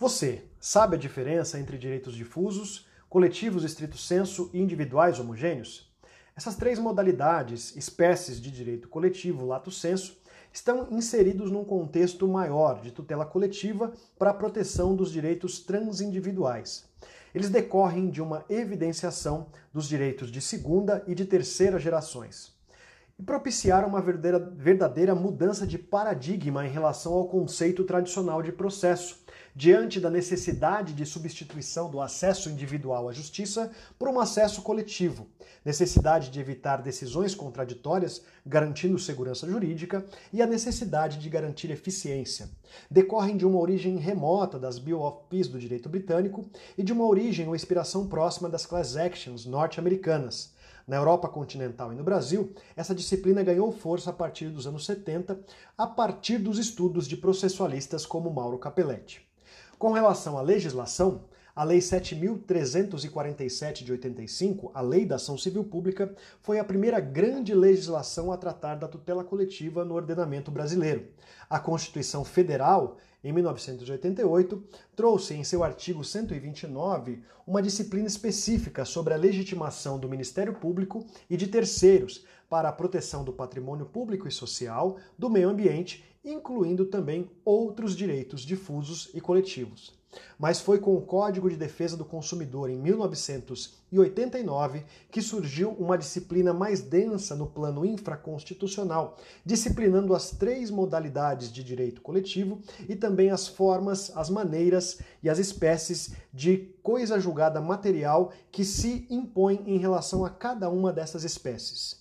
Você sabe a diferença entre direitos difusos, coletivos estrito senso e individuais homogêneos? Essas três modalidades, espécies de direito coletivo lato senso, estão inseridos num contexto maior de tutela coletiva para a proteção dos direitos transindividuais. Eles decorrem de uma evidenciação dos direitos de segunda e de terceira gerações e propiciaram uma verdadeira, verdadeira mudança de paradigma em relação ao conceito tradicional de processo, diante da necessidade de substituição do acesso individual à justiça por um acesso coletivo, necessidade de evitar decisões contraditórias, garantindo segurança jurídica, e a necessidade de garantir eficiência. Decorrem de uma origem remota das Bill of Peace do direito britânico e de uma origem ou inspiração próxima das class actions norte-americanas na Europa continental e no Brasil, essa disciplina ganhou força a partir dos anos 70, a partir dos estudos de processualistas como Mauro Capelletti. Com relação à legislação, a Lei 7.347 de 85, a Lei da Ação Civil Pública, foi a primeira grande legislação a tratar da tutela coletiva no ordenamento brasileiro. A Constituição Federal em 1988, trouxe em seu artigo 129 uma disciplina específica sobre a legitimação do Ministério Público e de terceiros para a proteção do patrimônio público e social, do meio ambiente, incluindo também outros direitos difusos e coletivos. Mas foi com o Código de Defesa do Consumidor em 1989 que surgiu uma disciplina mais densa no plano infraconstitucional, disciplinando as três modalidades de direito coletivo e também as formas, as maneiras e as espécies de coisa julgada material que se impõem em relação a cada uma dessas espécies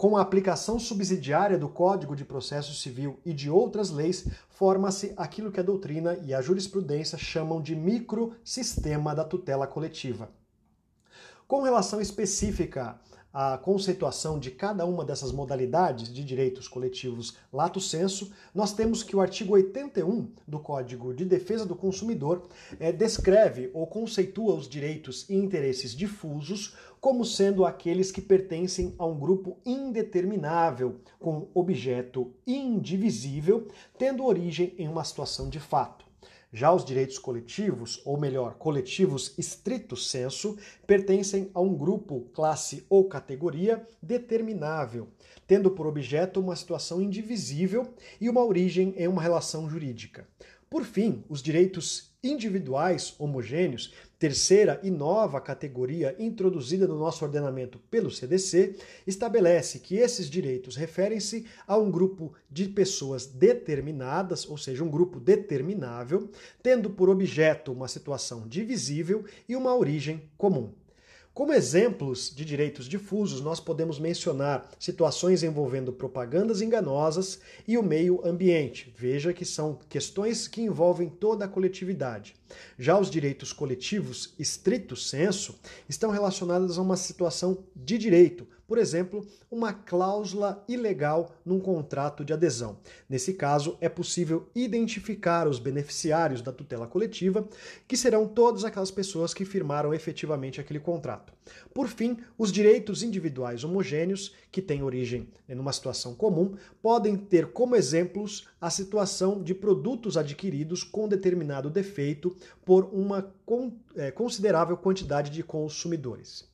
com a aplicação subsidiária do Código de Processo Civil e de outras leis, forma-se aquilo que a doutrina e a jurisprudência chamam de microsistema da tutela coletiva. Com relação específica à conceituação de cada uma dessas modalidades de direitos coletivos lato senso, nós temos que o artigo 81 do Código de Defesa do Consumidor é, descreve ou conceitua os direitos e interesses difusos como sendo aqueles que pertencem a um grupo indeterminável, com objeto indivisível, tendo origem em uma situação de fato. Já os direitos coletivos, ou melhor, coletivos estrito senso, pertencem a um grupo, classe ou categoria determinável, tendo por objeto uma situação indivisível e uma origem em uma relação jurídica. Por fim, os direitos individuais homogêneos terceira e nova categoria introduzida no nosso ordenamento pelo CDC estabelece que esses direitos referem-se a um grupo de pessoas determinadas, ou seja, um grupo determinável, tendo por objeto uma situação divisível e uma origem comum. Como exemplos de direitos difusos, nós podemos mencionar situações envolvendo propagandas enganosas e o meio ambiente. Veja que são questões que envolvem toda a coletividade. Já os direitos coletivos, estrito senso, estão relacionados a uma situação de direito, por exemplo, uma cláusula ilegal num contrato de adesão. Nesse caso, é possível identificar os beneficiários da tutela coletiva, que serão todas aquelas pessoas que firmaram efetivamente aquele contrato. Por fim, os direitos individuais homogêneos, que têm origem em uma situação comum, podem ter como exemplos a situação de produtos adquiridos com determinado defeito por uma é, considerável quantidade de consumidores.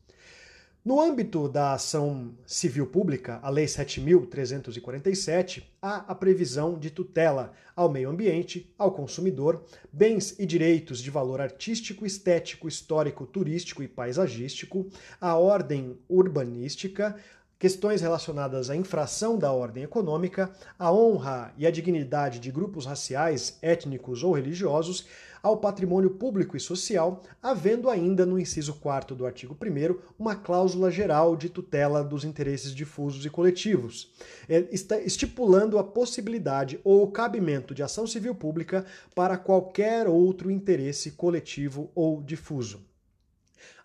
No âmbito da ação civil pública, a Lei 7.347, há a previsão de tutela ao meio ambiente, ao consumidor, bens e direitos de valor artístico, estético, histórico, turístico e paisagístico, à ordem urbanística, questões relacionadas à infração da ordem econômica, à honra e à dignidade de grupos raciais, étnicos ou religiosos, ao patrimônio público e social, havendo ainda no inciso 4 do artigo 1 uma cláusula geral de tutela dos interesses difusos e coletivos, é, estipulando a possibilidade ou o cabimento de ação civil pública para qualquer outro interesse coletivo ou difuso.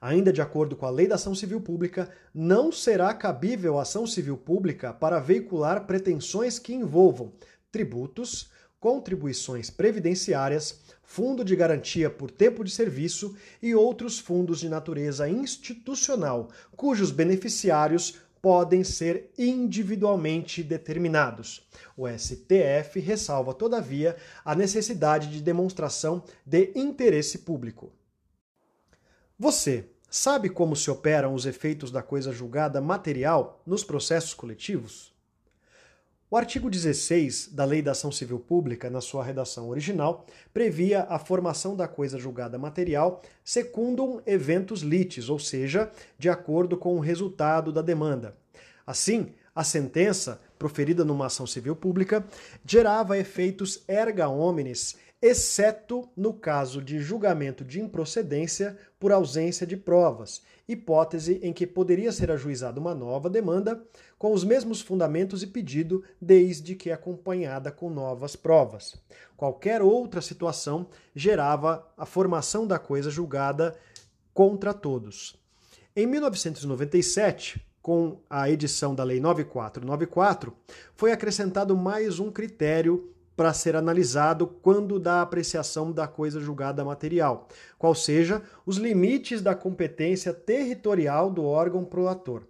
Ainda de acordo com a Lei da Ação Civil Pública, não será cabível ação civil pública para veicular pretensões que envolvam tributos, contribuições previdenciárias, fundo de garantia por tempo de serviço e outros fundos de natureza institucional, cujos beneficiários podem ser individualmente determinados. O STF ressalva, todavia, a necessidade de demonstração de interesse público. Você sabe como se operam os efeitos da coisa julgada material nos processos coletivos? O artigo 16 da Lei da Ação Civil Pública, na sua redação original, previa a formação da coisa julgada material secundum eventus litis, ou seja, de acordo com o resultado da demanda. Assim, a sentença, proferida numa ação civil pública, gerava efeitos erga omnes exceto no caso de julgamento de improcedência por ausência de provas, hipótese em que poderia ser ajuizada uma nova demanda com os mesmos fundamentos e pedido, desde que acompanhada com novas provas. Qualquer outra situação gerava a formação da coisa julgada contra todos. Em 1997, com a edição da Lei 9494, foi acrescentado mais um critério para ser analisado quando da apreciação da coisa julgada material, qual seja os limites da competência territorial do órgão prolator.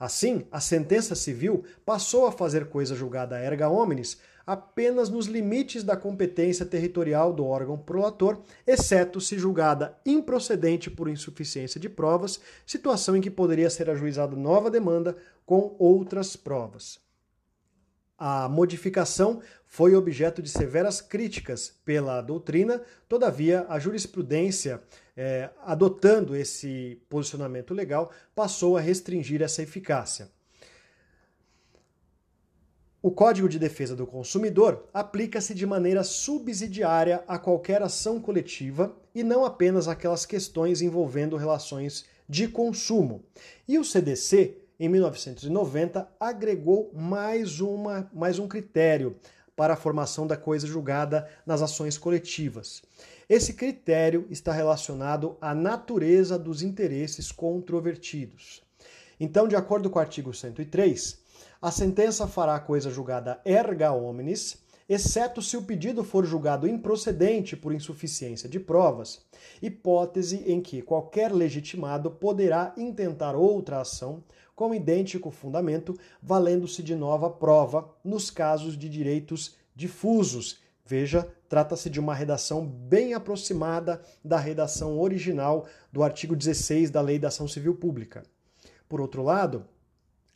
Assim, a sentença civil passou a fazer coisa julgada erga omnes apenas nos limites da competência territorial do órgão prolator, exceto se julgada improcedente por insuficiência de provas, situação em que poderia ser ajuizada nova demanda com outras provas. A modificação foi objeto de severas críticas pela doutrina, todavia, a jurisprudência, é, adotando esse posicionamento legal, passou a restringir essa eficácia. O Código de Defesa do Consumidor aplica-se de maneira subsidiária a qualquer ação coletiva e não apenas aquelas questões envolvendo relações de consumo. E o CDC em 1990, agregou mais, uma, mais um critério para a formação da coisa julgada nas ações coletivas. Esse critério está relacionado à natureza dos interesses controvertidos. Então, de acordo com o artigo 103, a sentença fará a coisa julgada erga omnes, exceto se o pedido for julgado improcedente por insuficiência de provas, hipótese em que qualquer legitimado poderá intentar outra ação com idêntico fundamento, valendo-se de nova prova nos casos de direitos difusos. Veja, trata-se de uma redação bem aproximada da redação original do artigo 16 da Lei da Ação Civil Pública. Por outro lado,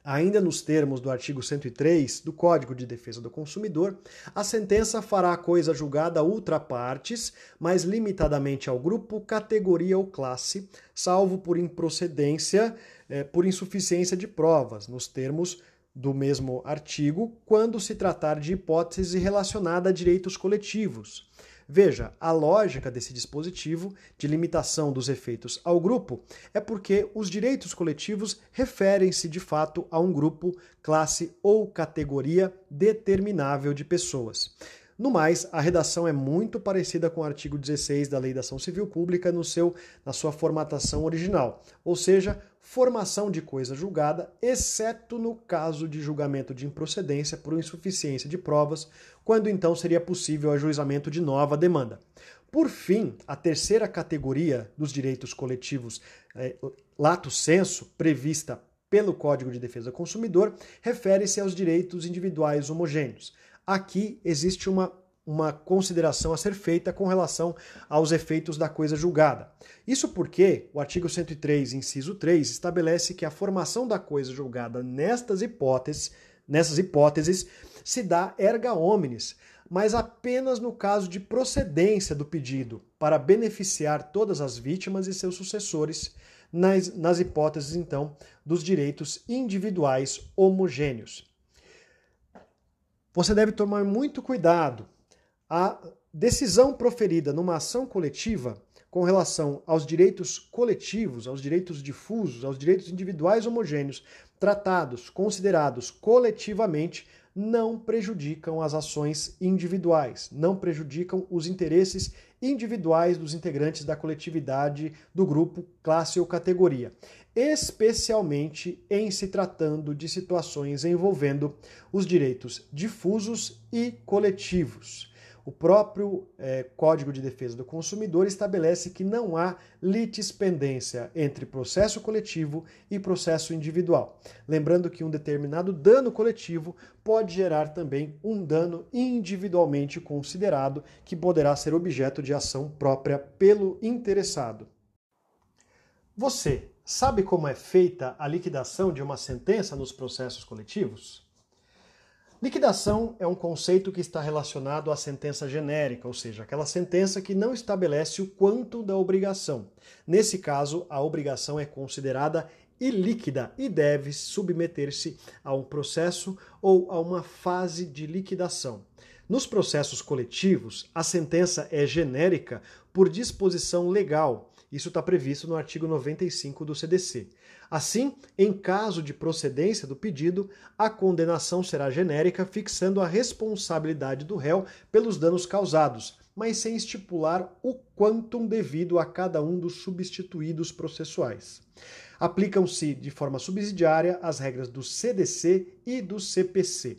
Ainda nos termos do artigo 103 do Código de Defesa do Consumidor, a sentença fará a coisa julgada ultra partes, mas limitadamente ao grupo, categoria ou classe, salvo por improcedência, eh, por insuficiência de provas, nos termos do mesmo artigo, quando se tratar de hipótese relacionada a direitos coletivos Veja, a lógica desse dispositivo de limitação dos efeitos ao grupo é porque os direitos coletivos referem-se de fato a um grupo, classe ou categoria determinável de pessoas. No mais, a redação é muito parecida com o artigo 16 da Lei da Ação Civil Pública no seu, na sua formatação original, ou seja, formação de coisa julgada, exceto no caso de julgamento de improcedência por insuficiência de provas, quando então seria possível o ajuizamento de nova demanda. Por fim, a terceira categoria dos direitos coletivos, é, lato senso, prevista pelo Código de Defesa do Consumidor, refere-se aos direitos individuais homogêneos. Aqui existe uma uma consideração a ser feita com relação aos efeitos da coisa julgada. Isso porque o artigo 103, inciso 3, estabelece que a formação da coisa julgada nestas hipóteses, nessas hipóteses se dá erga omnes, mas apenas no caso de procedência do pedido, para beneficiar todas as vítimas e seus sucessores, nas, nas hipóteses, então, dos direitos individuais homogêneos. Você deve tomar muito cuidado a decisão proferida numa ação coletiva com relação aos direitos coletivos, aos direitos difusos, aos direitos individuais homogêneos, tratados, considerados coletivamente, não prejudicam as ações individuais, não prejudicam os interesses individuais dos integrantes da coletividade, do grupo, classe ou categoria, especialmente em se tratando de situações envolvendo os direitos difusos e coletivos. O próprio é, Código de Defesa do Consumidor estabelece que não há litispendência entre processo coletivo e processo individual. Lembrando que um determinado dano coletivo pode gerar também um dano individualmente considerado, que poderá ser objeto de ação própria pelo interessado. Você sabe como é feita a liquidação de uma sentença nos processos coletivos? Liquidação é um conceito que está relacionado à sentença genérica, ou seja, aquela sentença que não estabelece o quanto da obrigação. Nesse caso, a obrigação é considerada ilíquida e deve submeter-se a um processo ou a uma fase de liquidação. Nos processos coletivos, a sentença é genérica por disposição legal. Isso está previsto no artigo 95 do CDC. Assim, em caso de procedência do pedido, a condenação será genérica, fixando a responsabilidade do réu pelos danos causados, mas sem estipular o quantum devido a cada um dos substituídos processuais. Aplicam-se de forma subsidiária as regras do CDC e do CPC.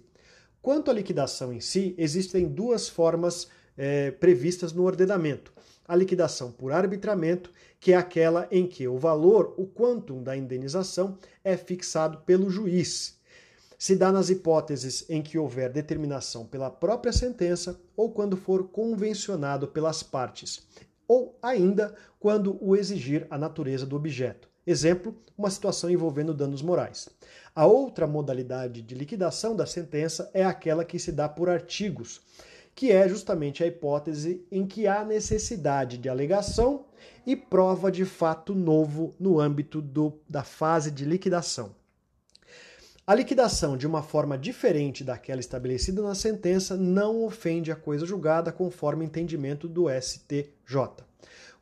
Quanto à liquidação em si, existem duas formas é, previstas no ordenamento a liquidação por arbitramento, que é aquela em que o valor, o quantum da indenização, é fixado pelo juiz. Se dá nas hipóteses em que houver determinação pela própria sentença ou quando for convencionado pelas partes, ou ainda quando o exigir a natureza do objeto. Exemplo, uma situação envolvendo danos morais. A outra modalidade de liquidação da sentença é aquela que se dá por artigos que é justamente a hipótese em que há necessidade de alegação e prova de fato novo no âmbito do, da fase de liquidação. A liquidação de uma forma diferente daquela estabelecida na sentença não ofende a coisa julgada conforme entendimento do STJ.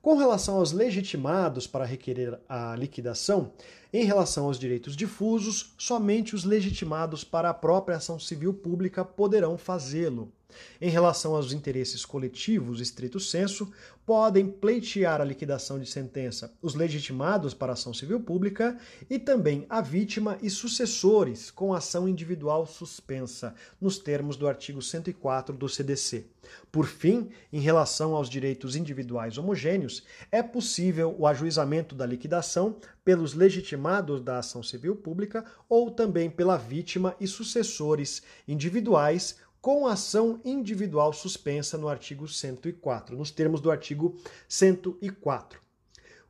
Com relação aos legitimados para requerer a liquidação, em relação aos direitos difusos, somente os legitimados para a própria ação civil pública poderão fazê-lo. Em relação aos interesses coletivos, estrito senso, podem pleitear a liquidação de sentença os legitimados para ação civil pública e também a vítima e sucessores com ação individual suspensa, nos termos do artigo 104 do CDC. Por fim, em relação aos direitos individuais homogêneos, é possível o ajuizamento da liquidação pelos legitimados da ação civil pública ou também pela vítima e sucessores individuais com ação individual suspensa no artigo 104, nos termos do artigo 104.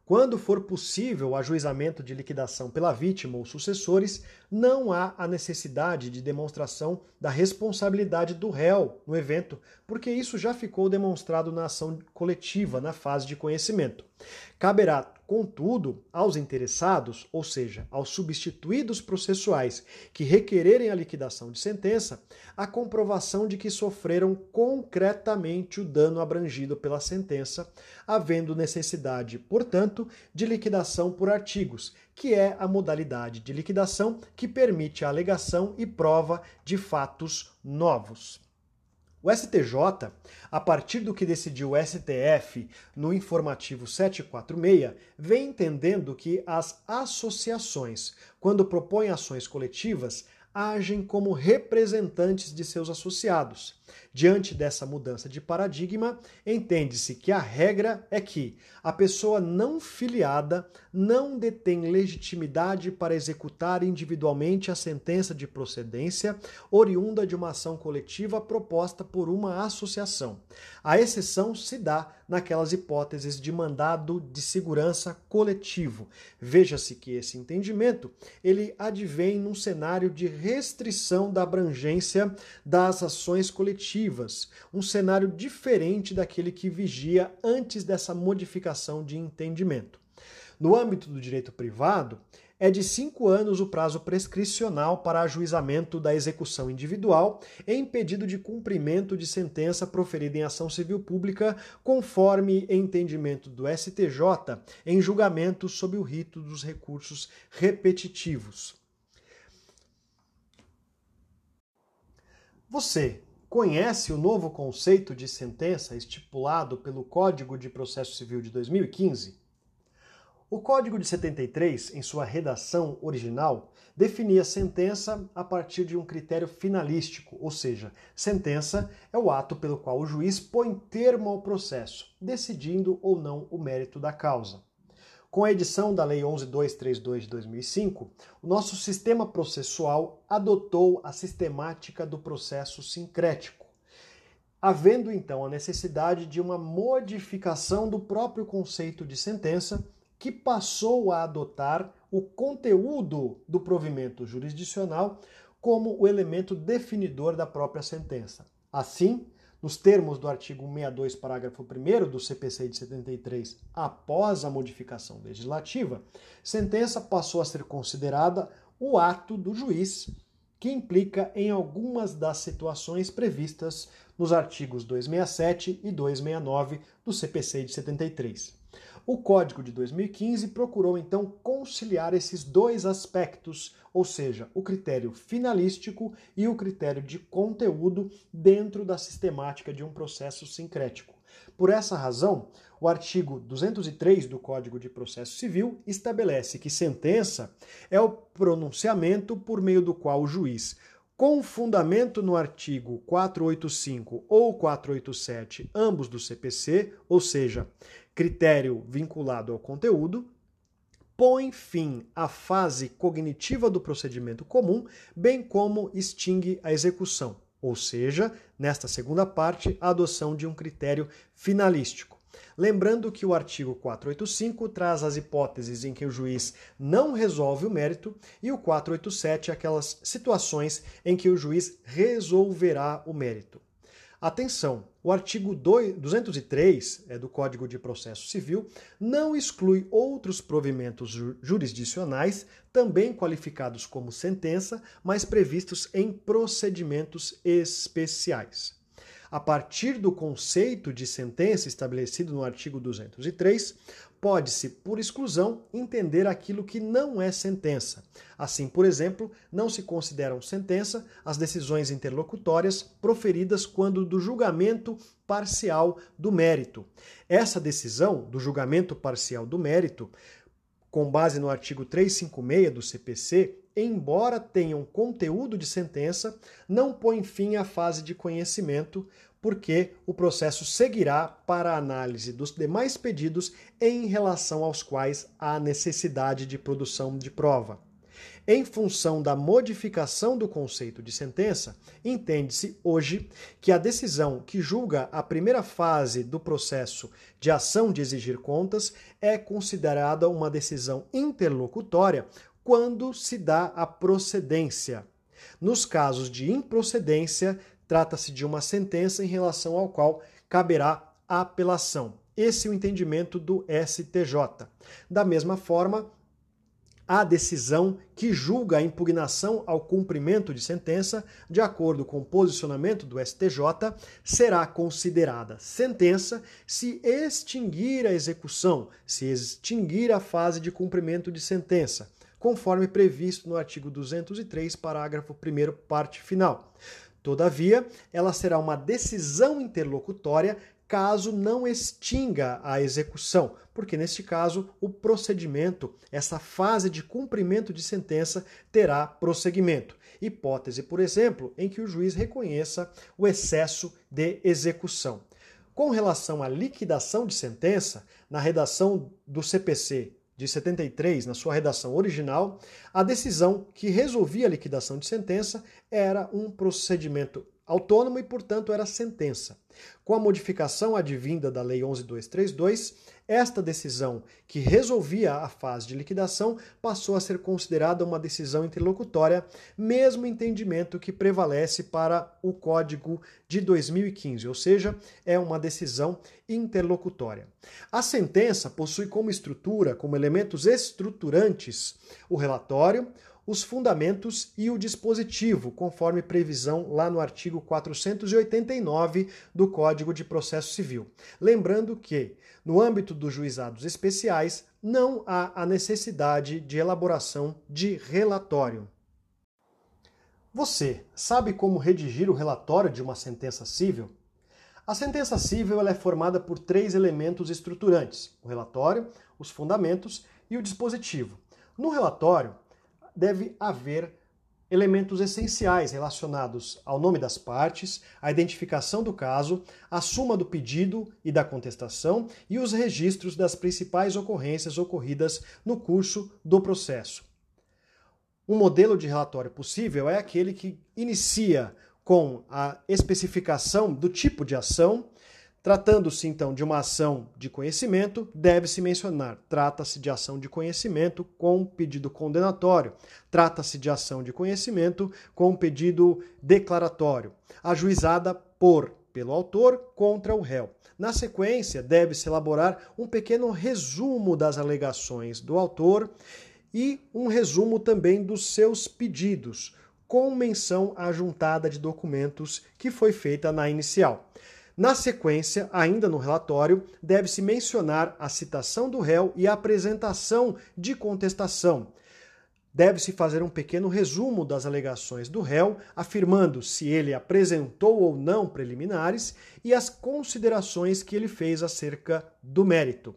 Quando for possível o ajuizamento de liquidação pela vítima ou sucessores, não há a necessidade de demonstração da responsabilidade do réu no evento, porque isso já ficou demonstrado na ação coletiva, na fase de conhecimento. Caberá Contudo, aos interessados, ou seja, aos substituídos processuais que requererem a liquidação de sentença, a comprovação de que sofreram concretamente o dano abrangido pela sentença, havendo necessidade, portanto, de liquidação por artigos, que é a modalidade de liquidação que permite a alegação e prova de fatos novos. O STJ, a partir do que decidiu o STF no informativo 746, vem entendendo que as associações, quando propõem ações coletivas, agem como representantes de seus associados. Diante dessa mudança de paradigma, entende-se que a regra é que a pessoa não filiada não detém legitimidade para executar individualmente a sentença de procedência oriunda de uma ação coletiva proposta por uma associação. A exceção se dá naquelas hipóteses de mandado de segurança coletivo. Veja-se que esse entendimento ele advém num cenário de restrição da abrangência das ações coletivas um cenário diferente daquele que vigia antes dessa modificação de entendimento. No âmbito do direito privado, é de cinco anos o prazo prescricional para ajuizamento da execução individual em pedido de cumprimento de sentença proferida em ação civil pública, conforme entendimento do STJ em julgamento sob o rito dos recursos repetitivos. Você conhece o novo conceito de sentença estipulado pelo Código de Processo Civil de 2015? O Código de 73, em sua redação original, definia sentença a partir de um critério finalístico, ou seja, sentença é o ato pelo qual o juiz põe termo ao processo, decidindo ou não o mérito da causa. Com a edição da Lei 11232 de 2005, o nosso sistema processual adotou a sistemática do processo sincrético, havendo então a necessidade de uma modificação do próprio conceito de sentença, que passou a adotar o conteúdo do provimento jurisdicional como o elemento definidor da própria sentença. Assim, nos termos do artigo 62, parágrafo 1 do CPC de 73, após a modificação legislativa, sentença passou a ser considerada o ato do juiz, que implica em algumas das situações previstas nos artigos 267 e 269 do CPC de 73. O Código de 2015 procurou então conciliar esses dois aspectos, ou seja, o critério finalístico e o critério de conteúdo dentro da sistemática de um processo sincrético. Por essa razão, o artigo 203 do Código de Processo Civil estabelece que sentença é o pronunciamento por meio do qual o juiz com fundamento no artigo 485 ou 487, ambos do CPC, ou seja, critério vinculado ao conteúdo, põe fim à fase cognitiva do procedimento comum, bem como extingue a execução, ou seja, nesta segunda parte, a adoção de um critério finalístico. Lembrando que o artigo 485 traz as hipóteses em que o juiz não resolve o mérito e o 487 aquelas situações em que o juiz resolverá o mérito. Atenção, o artigo 203 é, do Código de Processo Civil não exclui outros provimentos jurisdicionais, também qualificados como sentença, mas previstos em procedimentos especiais. A partir do conceito de sentença estabelecido no artigo 203, pode-se, por exclusão, entender aquilo que não é sentença. Assim, por exemplo, não se consideram sentença as decisões interlocutórias proferidas quando do julgamento parcial do mérito. Essa decisão do julgamento parcial do mérito, com base no artigo 356 do CPC, embora tenham conteúdo de sentença, não põe fim à fase de conhecimento, porque o processo seguirá para a análise dos demais pedidos em relação aos quais há necessidade de produção de prova. Em função da modificação do conceito de sentença, entende-se hoje que a decisão que julga a primeira fase do processo de ação de exigir contas é considerada uma decisão interlocutória quando se dá a procedência. Nos casos de improcedência, trata-se de uma sentença em relação ao qual caberá apelação. Esse é o entendimento do STJ. Da mesma forma, a decisão que julga a impugnação ao cumprimento de sentença, de acordo com o posicionamento do STJ, será considerada sentença se extinguir a execução, se extinguir a fase de cumprimento de sentença conforme previsto no artigo 203, parágrafo 1, parte final. Todavia, ela será uma decisão interlocutória caso não extinga a execução, porque neste caso o procedimento, essa fase de cumprimento de sentença, terá prosseguimento. Hipótese, por exemplo, em que o juiz reconheça o excesso de execução. Com relação à liquidação de sentença, na redação do CPC de 73, na sua redação original, a decisão que resolvia a liquidação de sentença era um procedimento autônomo e, portanto, era sentença. Com a modificação advinda da Lei 11232, esta decisão, que resolvia a fase de liquidação, passou a ser considerada uma decisão interlocutória, mesmo entendimento que prevalece para o Código de 2015, ou seja, é uma decisão interlocutória. A sentença possui como estrutura, como elementos estruturantes, o relatório, os fundamentos e o dispositivo, conforme previsão lá no artigo 489 do Código de Processo Civil. Lembrando que, no âmbito dos juizados especiais, não há a necessidade de elaboração de relatório. Você sabe como redigir o relatório de uma sentença civil? A sentença civil é formada por três elementos estruturantes: o relatório, os fundamentos e o dispositivo. No relatório, deve haver elementos essenciais relacionados ao nome das partes, a identificação do caso, a suma do pedido e da contestação e os registros das principais ocorrências ocorridas no curso do processo. Um modelo de relatório possível é aquele que inicia com a especificação do tipo de ação, Tratando-se então de uma ação de conhecimento, deve-se mencionar: trata-se de ação de conhecimento com pedido condenatório, trata-se de ação de conhecimento com pedido declaratório, ajuizada por pelo autor contra o réu. Na sequência, deve-se elaborar um pequeno resumo das alegações do autor e um resumo também dos seus pedidos, com menção à juntada de documentos que foi feita na inicial. Na sequência, ainda no relatório, deve-se mencionar a citação do réu e a apresentação de contestação. Deve-se fazer um pequeno resumo das alegações do réu, afirmando se ele apresentou ou não preliminares e as considerações que ele fez acerca do mérito.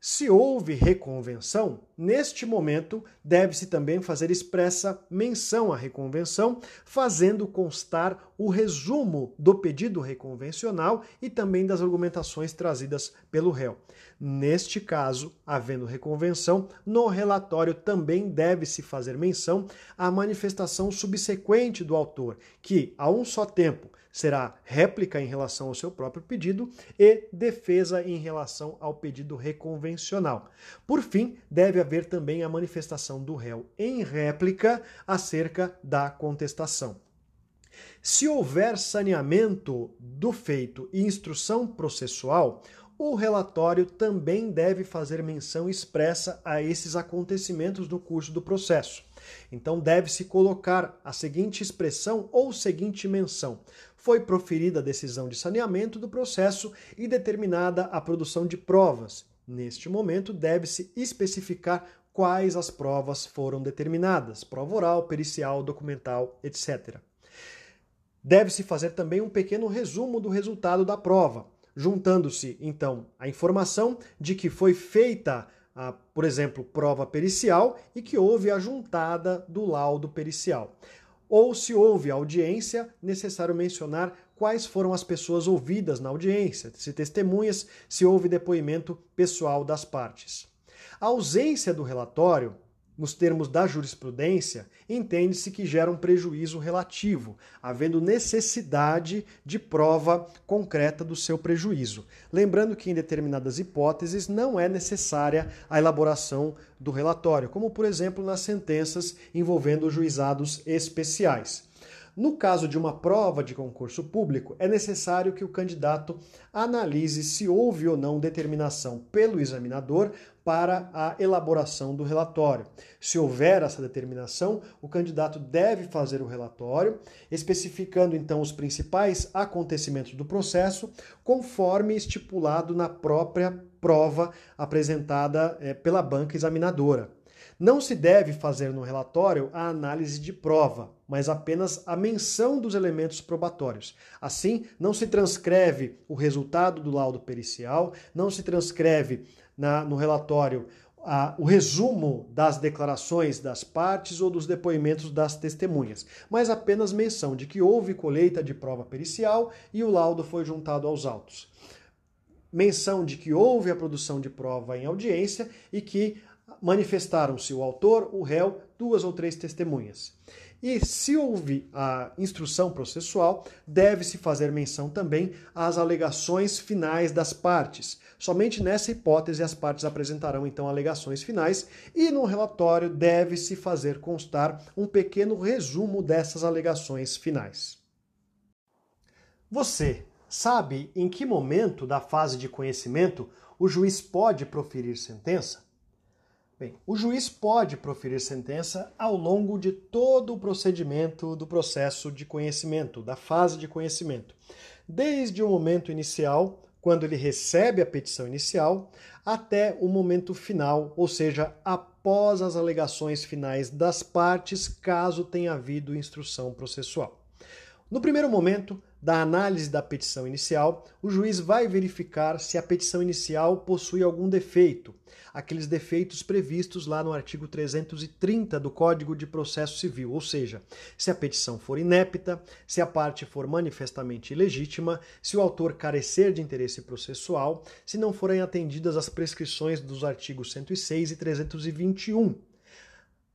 Se houve reconvenção, neste momento deve-se também fazer expressa menção à reconvenção, fazendo constar o resumo do pedido reconvencional e também das argumentações trazidas pelo réu. Neste caso, havendo reconvenção, no relatório também deve-se fazer menção à manifestação subsequente do autor, que, a um só tempo, será réplica em relação ao seu próprio pedido e defesa em relação ao pedido reconvencional. Por fim, deve haver também a manifestação do réu em réplica acerca da contestação. Se houver saneamento do feito e instrução processual, o relatório também deve fazer menção expressa a esses acontecimentos no curso do processo. Então deve-se colocar a seguinte expressão ou seguinte menção: foi proferida a decisão de saneamento do processo e determinada a produção de provas. Neste momento, deve-se especificar quais as provas foram determinadas: prova oral, pericial, documental, etc. Deve-se fazer também um pequeno resumo do resultado da prova, juntando-se então a informação de que foi feita a, por exemplo, prova pericial e que houve a juntada do laudo pericial. Ou se houve audiência, necessário mencionar quais foram as pessoas ouvidas na audiência, se testemunhas, se houve depoimento pessoal das partes. A ausência do relatório nos termos da jurisprudência, entende-se que gera um prejuízo relativo, havendo necessidade de prova concreta do seu prejuízo. Lembrando que em determinadas hipóteses não é necessária a elaboração do relatório, como por exemplo nas sentenças envolvendo juizados especiais. No caso de uma prova de concurso público, é necessário que o candidato analise se houve ou não determinação pelo examinador para a elaboração do relatório. Se houver essa determinação, o candidato deve fazer o relatório, especificando então os principais acontecimentos do processo, conforme estipulado na própria prova apresentada é, pela banca examinadora. Não se deve fazer no relatório a análise de prova, mas apenas a menção dos elementos probatórios. Assim, não se transcreve o resultado do laudo pericial, não se transcreve na, no relatório a, o resumo das declarações das partes ou dos depoimentos das testemunhas, mas apenas menção de que houve colheita de prova pericial e o laudo foi juntado aos autos. Menção de que houve a produção de prova em audiência e que manifestaram-se o autor, o réu, duas ou três testemunhas. E se houve a instrução processual, deve-se fazer menção também às alegações finais das partes. Somente nessa hipótese as partes apresentarão então alegações finais e no relatório deve-se fazer constar um pequeno resumo dessas alegações finais. Você sabe em que momento da fase de conhecimento o juiz pode proferir sentença? Bem, o juiz pode proferir sentença ao longo de todo o procedimento do processo de conhecimento, da fase de conhecimento. Desde o momento inicial, quando ele recebe a petição inicial, até o momento final, ou seja, após as alegações finais das partes, caso tenha havido instrução processual. No primeiro momento, da análise da petição inicial, o juiz vai verificar se a petição inicial possui algum defeito, aqueles defeitos previstos lá no artigo 330 do Código de Processo Civil, ou seja, se a petição for inepta, se a parte for manifestamente ilegítima, se o autor carecer de interesse processual, se não forem atendidas as prescrições dos artigos 106 e 321.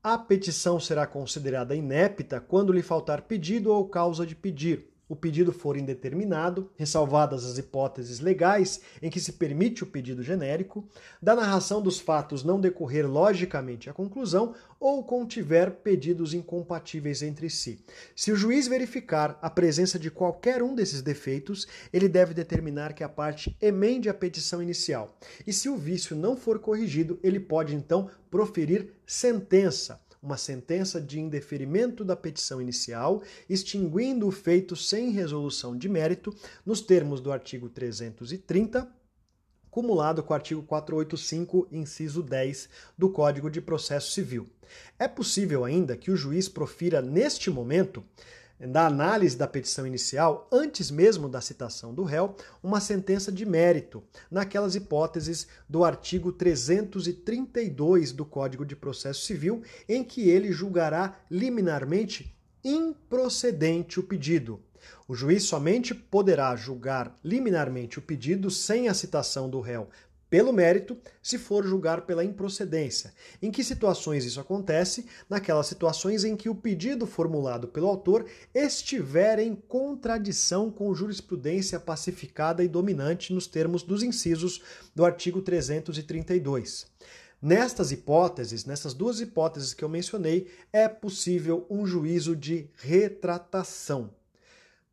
A petição será considerada inepta quando lhe faltar pedido ou causa de pedir o pedido for indeterminado, ressalvadas as hipóteses legais em que se permite o pedido genérico, da narração dos fatos não decorrer logicamente à conclusão ou contiver pedidos incompatíveis entre si. Se o juiz verificar a presença de qualquer um desses defeitos, ele deve determinar que a parte emende a petição inicial. E se o vício não for corrigido, ele pode então proferir sentença uma sentença de indeferimento da petição inicial, extinguindo o feito sem resolução de mérito, nos termos do artigo 330, cumulado com o artigo 485, inciso 10 do Código de Processo Civil. É possível ainda que o juiz profira neste momento da análise da petição inicial, antes mesmo da citação do réu, uma sentença de mérito, naquelas hipóteses do artigo 332 do Código de Processo Civil, em que ele julgará liminarmente improcedente o pedido. O juiz somente poderá julgar liminarmente o pedido sem a citação do réu pelo mérito, se for julgar pela improcedência. Em que situações isso acontece? Naquelas situações em que o pedido formulado pelo autor estiver em contradição com jurisprudência pacificada e dominante nos termos dos incisos do artigo 332. Nestas hipóteses, nessas duas hipóteses que eu mencionei, é possível um juízo de retratação.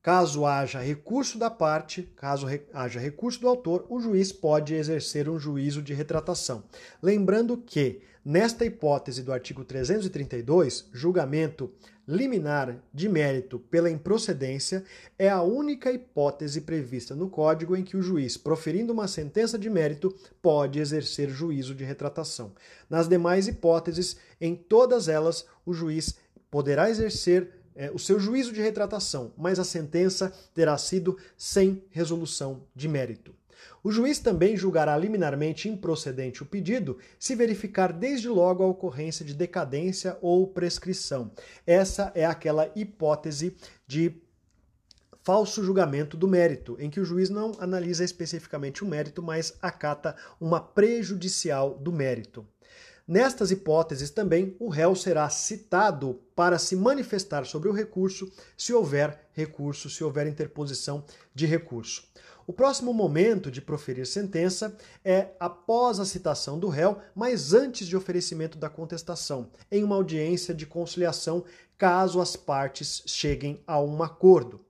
Caso haja recurso da parte, caso haja recurso do autor, o juiz pode exercer um juízo de retratação. Lembrando que, nesta hipótese do artigo 332, julgamento liminar de mérito pela improcedência é a única hipótese prevista no Código em que o juiz, proferindo uma sentença de mérito, pode exercer juízo de retratação. Nas demais hipóteses, em todas elas, o juiz poderá exercer é, o seu juízo de retratação, mas a sentença terá sido sem resolução de mérito. O juiz também julgará liminarmente improcedente o pedido se verificar desde logo a ocorrência de decadência ou prescrição. Essa é aquela hipótese de falso julgamento do mérito, em que o juiz não analisa especificamente o mérito, mas acata uma prejudicial do mérito. Nestas hipóteses também o réu será citado para se manifestar sobre o recurso, se houver recurso, se houver interposição de recurso. O próximo momento de proferir sentença é após a citação do réu, mas antes de oferecimento da contestação, em uma audiência de conciliação, caso as partes cheguem a um acordo.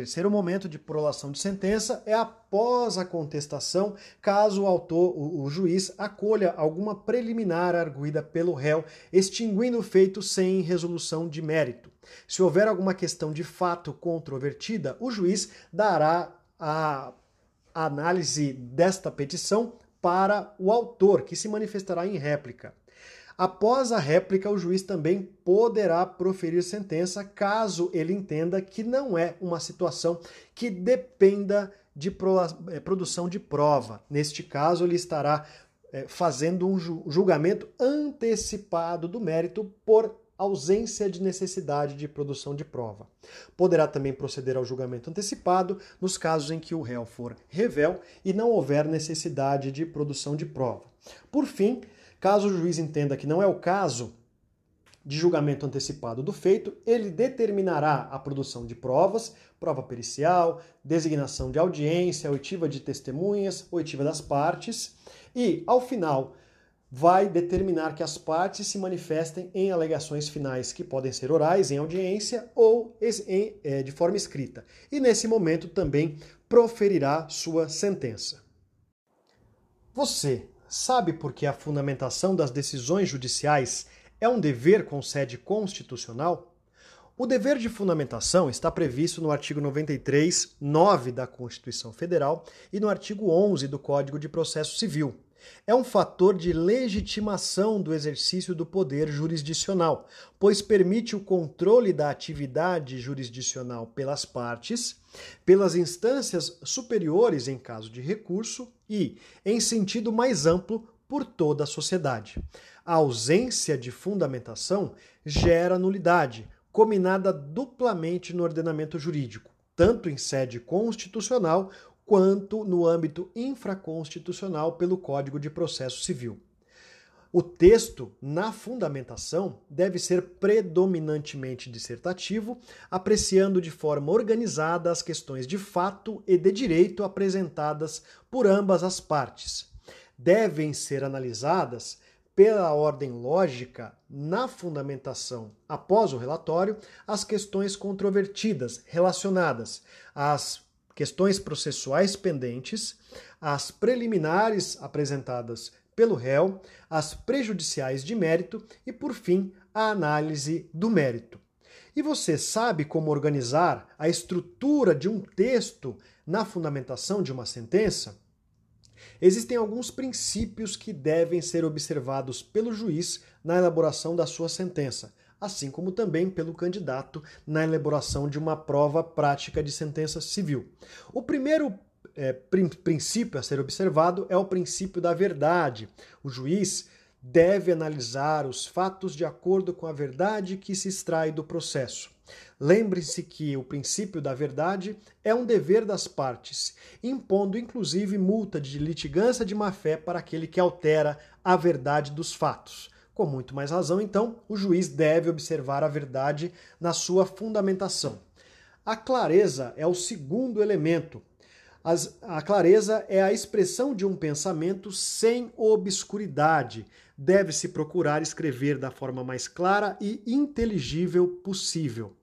Terceiro momento de prolação de sentença é após a contestação, caso o autor, o, o, juiz, acolha alguma preliminar arguída pelo réu, extinguindo o feito sem resolução de mérito. Se houver alguma questão de fato controvertida, o juiz dará a análise desta petição para o autor, que se manifestará em réplica. Após a réplica, o juiz também poderá proferir sentença caso ele entenda que não é uma situação que dependa de eh, produção de prova. Neste caso, ele estará eh, fazendo um julgamento antecipado do mérito por ausência de necessidade de produção de prova. Poderá também proceder ao julgamento antecipado nos casos em que o réu for revel e não houver necessidade de produção de prova. Por fim, Caso o juiz entenda que não é o caso de julgamento antecipado do feito, ele determinará a produção de provas, prova pericial, designação de audiência, oitiva de testemunhas, oitiva das partes, e, ao final, vai determinar que as partes se manifestem em alegações finais que podem ser orais, em audiência ou em, é, de forma escrita. E nesse momento também proferirá sua sentença. Você Sabe por que a fundamentação das decisões judiciais é um dever com sede constitucional? O dever de fundamentação está previsto no artigo 93, 9 da Constituição Federal e no artigo 11 do Código de Processo Civil. É um fator de legitimação do exercício do poder jurisdicional, pois permite o controle da atividade jurisdicional pelas partes, pelas instâncias superiores em caso de recurso e, em sentido mais amplo, por toda a sociedade. A ausência de fundamentação gera nulidade, combinada duplamente no ordenamento jurídico, tanto em sede constitucional quanto no âmbito infraconstitucional pelo Código de Processo Civil. O texto, na fundamentação, deve ser predominantemente dissertativo, apreciando de forma organizada as questões de fato e de direito apresentadas por ambas as partes. Devem ser analisadas pela ordem lógica na fundamentação após o relatório as questões controvertidas relacionadas às questões processuais pendentes, as preliminares apresentadas pelo réu, as prejudiciais de mérito e, por fim, a análise do mérito. E você sabe como organizar a estrutura de um texto na fundamentação de uma sentença? Existem alguns princípios que devem ser observados pelo juiz na elaboração da sua sentença, assim como também pelo candidato na elaboração de uma prova prática de sentença civil. O primeiro é, princípio a ser observado é o princípio da verdade. O juiz deve analisar os fatos de acordo com a verdade que se extrai do processo. Lembre-se que o princípio da verdade é um dever das partes, impondo inclusive multa de litigância de má-fé para aquele que altera a verdade dos fatos. Com muito mais razão, então, o juiz deve observar a verdade na sua fundamentação. A clareza é o segundo elemento. As, a clareza é a expressão de um pensamento sem obscuridade. Deve-se procurar escrever da forma mais clara e inteligível possível.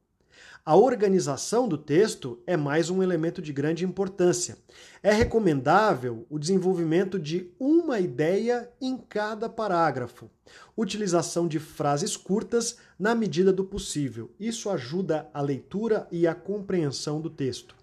A organização do texto é mais um elemento de grande importância. É recomendável o desenvolvimento de uma ideia em cada parágrafo. Utilização de frases curtas na medida do possível. Isso ajuda a leitura e a compreensão do texto.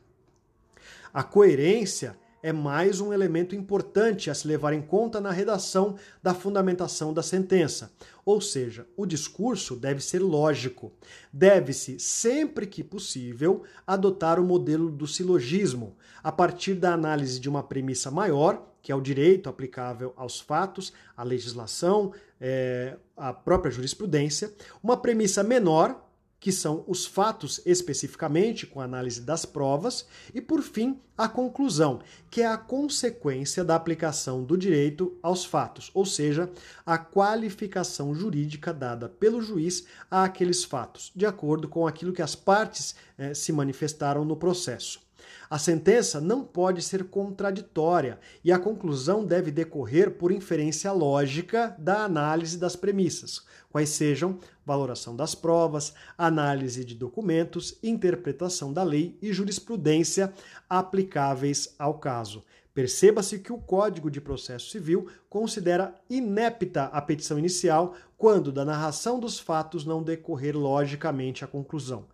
A coerência é mais um elemento importante a se levar em conta na redação da fundamentação da sentença. Ou seja, o discurso deve ser lógico. Deve-se, sempre que possível, adotar o modelo do silogismo, a partir da análise de uma premissa maior, que é o direito aplicável aos fatos, à legislação, é, à própria jurisprudência, uma premissa menor, que são os fatos especificamente, com análise das provas, e por fim, a conclusão, que é a consequência da aplicação do direito aos fatos, ou seja, a qualificação jurídica dada pelo juiz àqueles fatos, de acordo com aquilo que as partes eh, se manifestaram no processo. A sentença não pode ser contraditória e a conclusão deve decorrer por inferência lógica da análise das premissas, quais sejam valoração das provas, análise de documentos, interpretação da lei e jurisprudência aplicáveis ao caso. Perceba-se que o Código de Processo Civil considera inepta a petição inicial quando da narração dos fatos não decorrer logicamente a conclusão.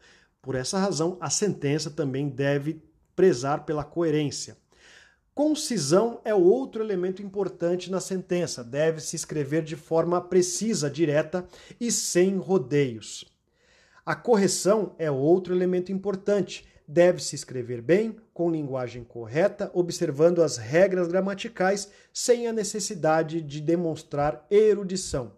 Por essa razão, a sentença também deve prezar pela coerência. Concisão é outro elemento importante na sentença. Deve-se escrever de forma precisa, direta e sem rodeios. A correção é outro elemento importante. Deve-se escrever bem, com linguagem correta, observando as regras gramaticais, sem a necessidade de demonstrar erudição.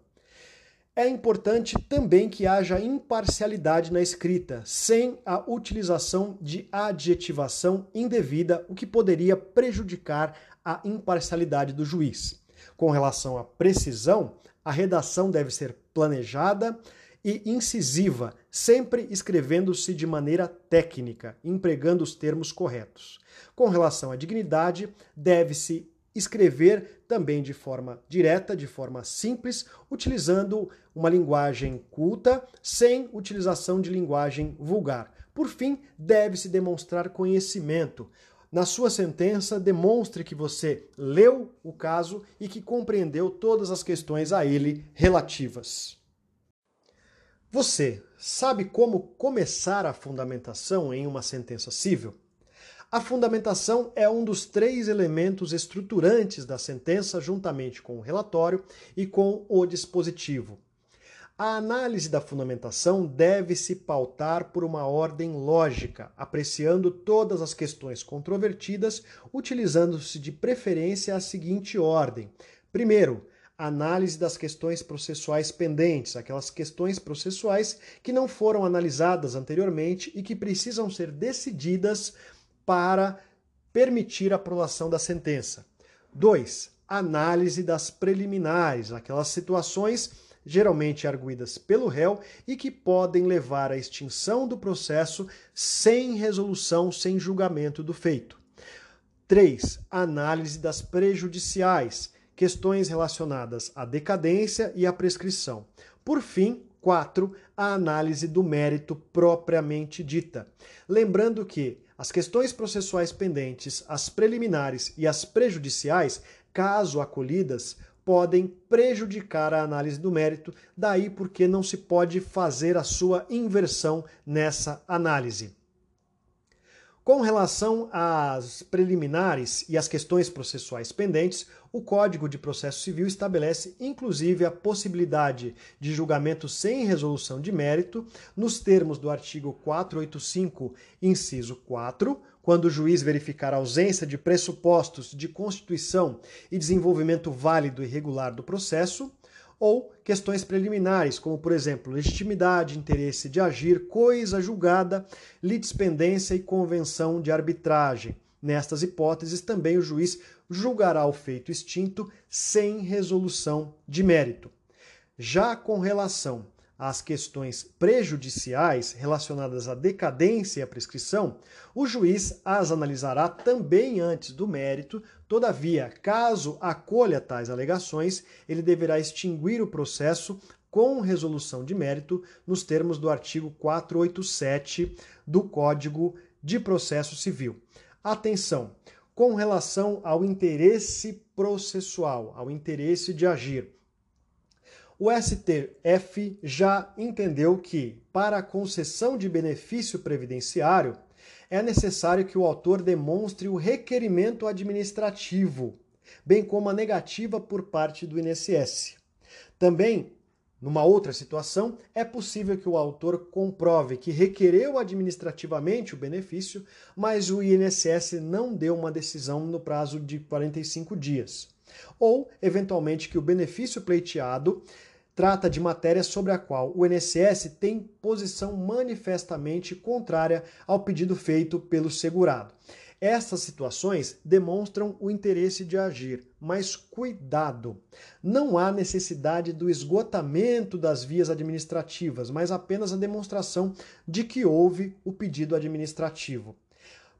É importante também que haja imparcialidade na escrita, sem a utilização de adjetivação indevida, o que poderia prejudicar a imparcialidade do juiz. Com relação à precisão, a redação deve ser planejada e incisiva, sempre escrevendo-se de maneira técnica, empregando os termos corretos. Com relação à dignidade, deve-se escrever também de forma direta, de forma simples, utilizando uma linguagem culta, sem utilização de linguagem vulgar. Por fim, deve-se demonstrar conhecimento. Na sua sentença, demonstre que você leu o caso e que compreendeu todas as questões a ele relativas. Você sabe como começar a fundamentação em uma sentença civil? A fundamentação é um dos três elementos estruturantes da sentença, juntamente com o relatório e com o dispositivo. A análise da fundamentação deve se pautar por uma ordem lógica, apreciando todas as questões controvertidas, utilizando-se de preferência a seguinte ordem: primeiro, análise das questões processuais pendentes, aquelas questões processuais que não foram analisadas anteriormente e que precisam ser decididas para permitir a aprovação da sentença. 2. Análise das preliminares, aquelas situações geralmente arguídas pelo réu e que podem levar à extinção do processo sem resolução, sem julgamento do feito. 3. Análise das prejudiciais, questões relacionadas à decadência e à prescrição. Por fim, 4. A análise do mérito propriamente dita. Lembrando que as questões processuais pendentes, as preliminares e as prejudiciais, caso acolhidas, podem prejudicar a análise do mérito, daí porque não se pode fazer a sua inversão nessa análise. Com relação às preliminares e às questões processuais pendentes, o Código de Processo Civil estabelece inclusive a possibilidade de julgamento sem resolução de mérito, nos termos do artigo 485, inciso 4, quando o juiz verificar a ausência de pressupostos de constituição e desenvolvimento válido e regular do processo, ou questões preliminares, como, por exemplo, legitimidade, interesse de agir, coisa julgada, litispendência e convenção de arbitragem. Nestas hipóteses, também o juiz julgará o feito extinto sem resolução de mérito. Já com relação às questões prejudiciais relacionadas à decadência e à prescrição, o juiz as analisará também antes do mérito, todavia, caso acolha tais alegações, ele deverá extinguir o processo com resolução de mérito nos termos do artigo 487 do Código de Processo Civil. Atenção! Com relação ao interesse processual, ao interesse de agir, o STF já entendeu que, para a concessão de benefício previdenciário, é necessário que o autor demonstre o requerimento administrativo, bem como a negativa por parte do INSS. Também, numa outra situação, é possível que o autor comprove que requereu administrativamente o benefício, mas o INSS não deu uma decisão no prazo de 45 dias. Ou, eventualmente, que o benefício pleiteado trata de matéria sobre a qual o INSS tem posição manifestamente contrária ao pedido feito pelo segurado. Essas situações demonstram o interesse de agir, mas cuidado! Não há necessidade do esgotamento das vias administrativas, mas apenas a demonstração de que houve o pedido administrativo.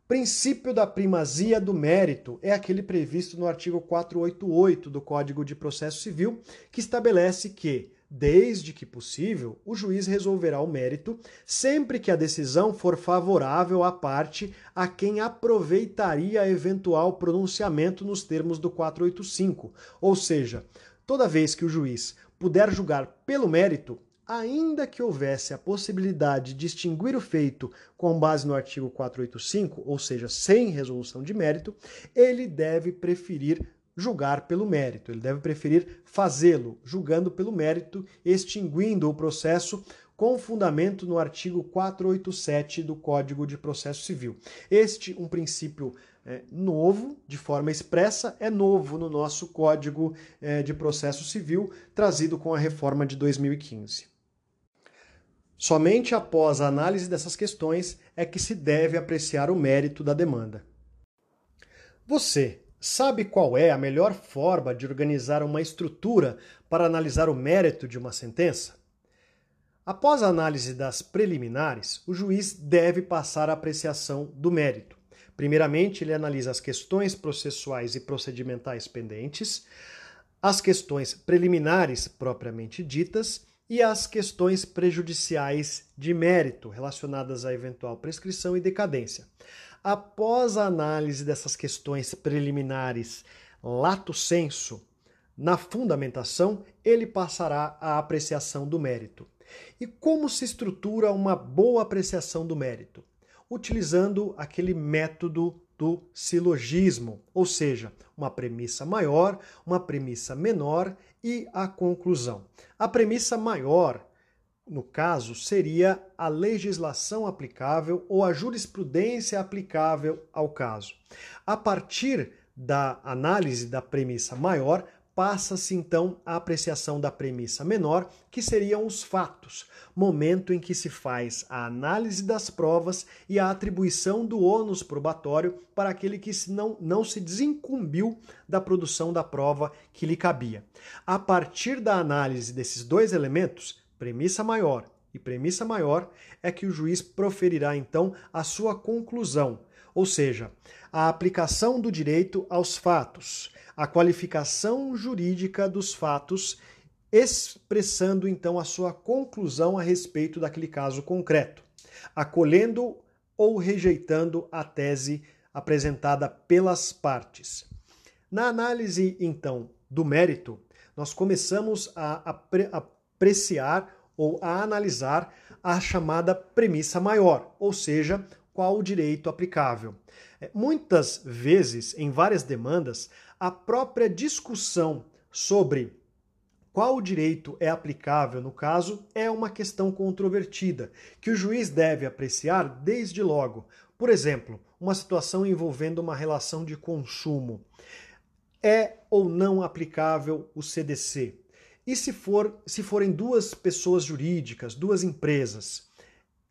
Princípio da primazia do mérito é aquele previsto no artigo 488 do Código de Processo Civil, que estabelece que, desde que possível, o juiz resolverá o mérito sempre que a decisão for favorável à parte a quem aproveitaria eventual pronunciamento nos termos do 485. Ou seja, toda vez que o juiz puder julgar pelo mérito, ainda que houvesse a possibilidade de extinguir o feito com base no artigo 485, ou seja, sem resolução de mérito, ele deve preferir julgar pelo mérito, ele deve preferir fazê-lo, julgando pelo mérito, extinguindo o processo com fundamento no artigo 487 do Código de Processo Civil. Este um princípio é, novo, de forma expressa, é novo no nosso Código é, de Processo Civil, trazido com a reforma de 2015. Somente após a análise dessas questões é que se deve apreciar o mérito da demanda. Você sabe qual é a melhor forma de organizar uma estrutura para analisar o mérito de uma sentença? Após a análise das preliminares, o juiz deve passar à apreciação do mérito. Primeiramente, ele analisa as questões processuais e procedimentais pendentes, as questões preliminares propriamente ditas e as questões prejudiciais de mérito relacionadas à eventual prescrição e decadência. Após a análise dessas questões preliminares lato senso, na fundamentação, ele passará à apreciação do mérito. E como se estrutura uma boa apreciação do mérito? Utilizando aquele método do silogismo, ou seja, uma premissa maior, uma premissa menor e a conclusão. A premissa maior, no caso, seria a legislação aplicável ou a jurisprudência aplicável ao caso. A partir da análise da premissa maior, passa-se então a apreciação da premissa menor, que seriam os fatos, momento em que se faz a análise das provas e a atribuição do ônus probatório para aquele que não, não se desincumbiu da produção da prova que lhe cabia. A partir da análise desses dois elementos, premissa maior e premissa maior, é que o juiz proferirá então a sua conclusão, ou seja, a aplicação do direito aos fatos a qualificação jurídica dos fatos, expressando então a sua conclusão a respeito daquele caso concreto, acolhendo ou rejeitando a tese apresentada pelas partes. Na análise, então, do mérito, nós começamos a apreciar ou a analisar a chamada premissa maior, ou seja, qual o direito aplicável. É, muitas vezes, em várias demandas, a própria discussão sobre qual direito é aplicável no caso é uma questão controvertida, que o juiz deve apreciar desde logo. Por exemplo, uma situação envolvendo uma relação de consumo. É ou não aplicável o CDC? E se, for, se forem duas pessoas jurídicas, duas empresas,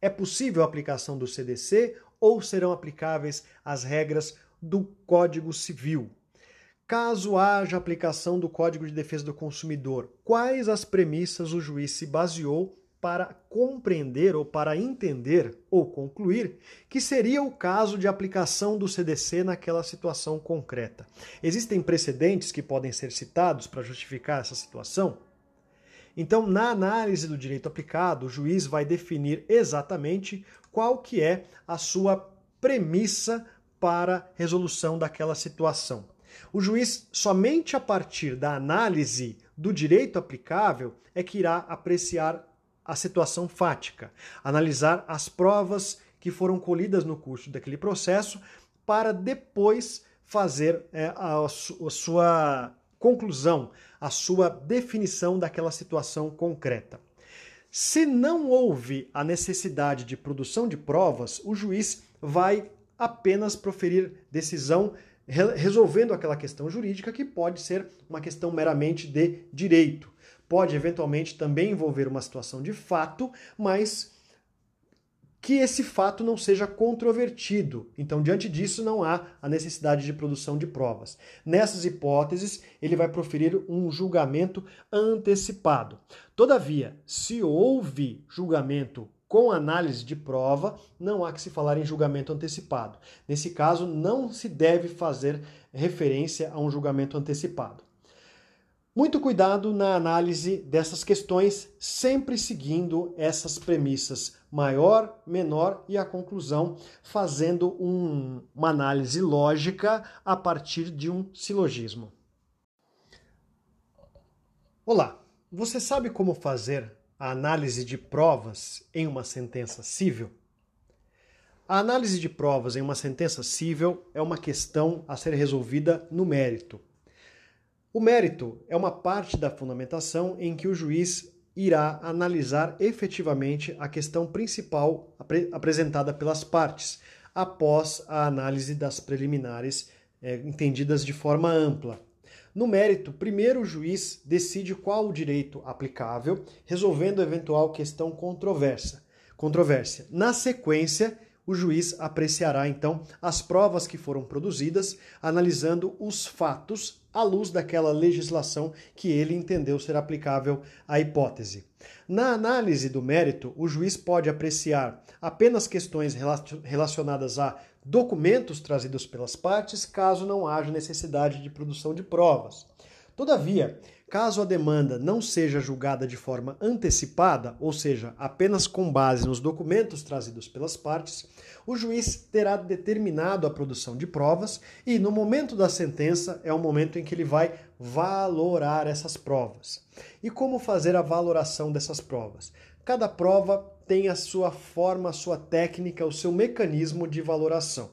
é possível a aplicação do CDC ou serão aplicáveis as regras do Código Civil? Caso haja aplicação do Código de Defesa do Consumidor, quais as premissas o juiz se baseou para compreender ou para entender ou concluir que seria o caso de aplicação do CDC naquela situação concreta? Existem precedentes que podem ser citados para justificar essa situação? Então, na análise do direito aplicado, o juiz vai definir exatamente qual que é a sua premissa para resolução daquela situação. O juiz, somente a partir da análise do direito aplicável, é que irá apreciar a situação fática, analisar as provas que foram colhidas no curso daquele processo, para depois fazer é, a, a sua conclusão, a sua definição daquela situação concreta. Se não houve a necessidade de produção de provas, o juiz vai apenas proferir decisão resolvendo aquela questão jurídica que pode ser uma questão meramente de direito. Pode eventualmente também envolver uma situação de fato, mas que esse fato não seja controvertido. Então, diante disso, não há a necessidade de produção de provas. Nessas hipóteses, ele vai proferir um julgamento antecipado. Todavia, se houve julgamento com análise de prova, não há que se falar em julgamento antecipado. Nesse caso, não se deve fazer referência a um julgamento antecipado. Muito cuidado na análise dessas questões, sempre seguindo essas premissas maior, menor e a conclusão, fazendo um, uma análise lógica a partir de um silogismo. Olá, você sabe como fazer a análise de provas em uma sentença civil? A análise de provas em uma sentença civil é uma questão a ser resolvida no mérito. O mérito é uma parte da fundamentação em que o juiz irá analisar efetivamente a questão principal apre apresentada pelas partes, após a análise das preliminares é, entendidas de forma ampla. No mérito, primeiro o juiz decide qual o direito aplicável, resolvendo eventual questão controversa. controvérsia. Na sequência, o juiz apreciará então as provas que foram produzidas, analisando os fatos à luz daquela legislação que ele entendeu ser aplicável à hipótese. Na análise do mérito, o juiz pode apreciar apenas questões relacionadas a documentos trazidos pelas partes, caso não haja necessidade de produção de provas. Todavia, caso a demanda não seja julgada de forma antecipada, ou seja, apenas com base nos documentos trazidos pelas partes, o juiz terá determinado a produção de provas e, no momento da sentença, é o momento em que ele vai valorar essas provas. E como fazer a valoração dessas provas? Cada prova tem a sua forma, a sua técnica, o seu mecanismo de valoração.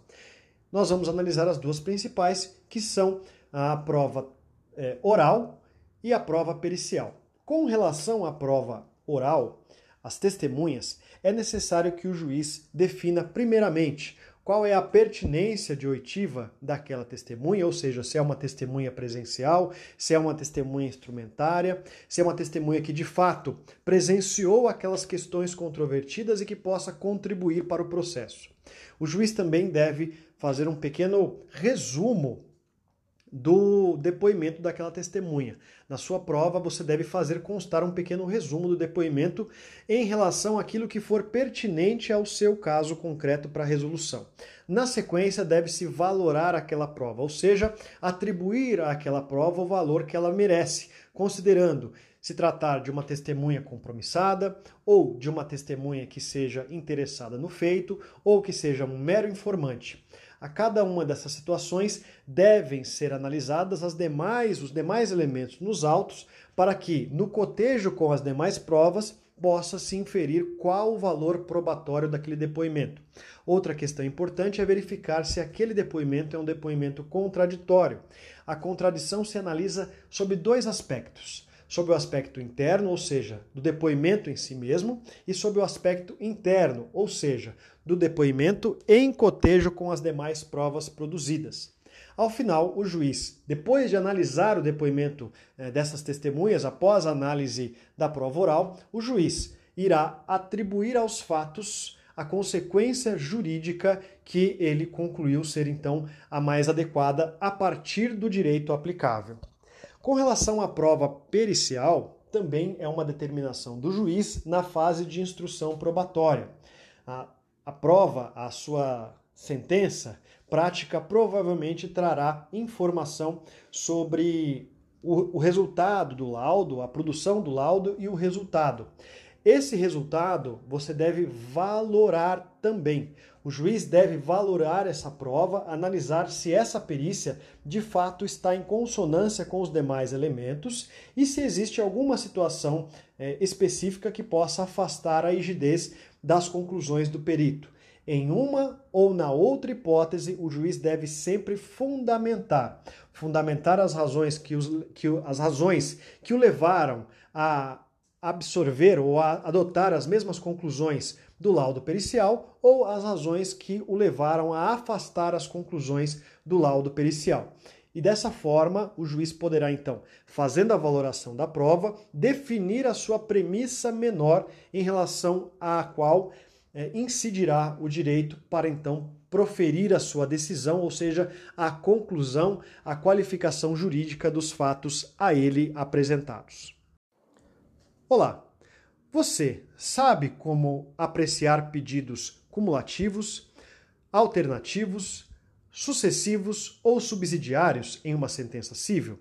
nós vamos analisar as duas principais, que são a prova é, oral e a prova pericial. Com relação à prova oral, as testemunhas, é necessário que o juiz defina primeiramente qual é a pertinência de oitiva daquela testemunha, ou seja, se é uma testemunha presencial, se é uma testemunha instrumentária, se é uma testemunha que de fato presenciou aquelas questões controvertidas e que possa contribuir para o processo. O juiz também deve fazer um pequeno resumo do depoimento daquela testemunha. Na sua prova, você deve fazer constar um pequeno resumo do depoimento em relação àquilo que for pertinente ao seu caso concreto para resolução. Na sequência, deve-se valorar aquela prova, ou seja, atribuir àquela prova o valor que ela merece, considerando se tratar de uma testemunha compromissada, ou de uma testemunha que seja interessada no feito, ou que seja um mero informante. A cada uma dessas situações devem ser analisadas as demais, os demais elementos nos autos para que, no cotejo com as demais provas, possa se inferir qual o valor probatório daquele depoimento. Outra questão importante é verificar se aquele depoimento é um depoimento contraditório. A contradição se analisa sob dois aspectos sob o aspecto interno, ou seja, do depoimento em si mesmo, e sob o aspecto interno, ou seja, do depoimento em cotejo com as demais provas produzidas. Ao final, o juiz, depois de analisar o depoimento eh, dessas testemunhas, após a análise da prova oral, o juiz irá atribuir aos fatos a consequência jurídica que ele concluiu ser então a mais adequada a partir do direito aplicável. Com relação à prova pericial, também é uma determinação do juiz na fase de instrução probatória. A, a prova, a sua sentença prática, provavelmente trará informação sobre o, o resultado do laudo, a produção do laudo e o resultado. Esse resultado você deve valorar também. O juiz deve valorar essa prova, analisar se essa perícia de fato está em consonância com os demais elementos e se existe alguma situação é, específica que possa afastar a rigidez das conclusões do perito. Em uma ou na outra hipótese, o juiz deve sempre fundamentar, fundamentar as razões que, os, que as razões que o levaram a absorver ou adotar as mesmas conclusões do laudo pericial ou as razões que o levaram a afastar as conclusões do laudo pericial. E dessa forma, o juiz poderá então, fazendo a valoração da prova, definir a sua premissa menor em relação à qual é, incidirá o direito para então proferir a sua decisão, ou seja, a conclusão, a qualificação jurídica dos fatos a ele apresentados. Olá! Você sabe como apreciar pedidos cumulativos, alternativos, sucessivos ou subsidiários em uma sentença civil?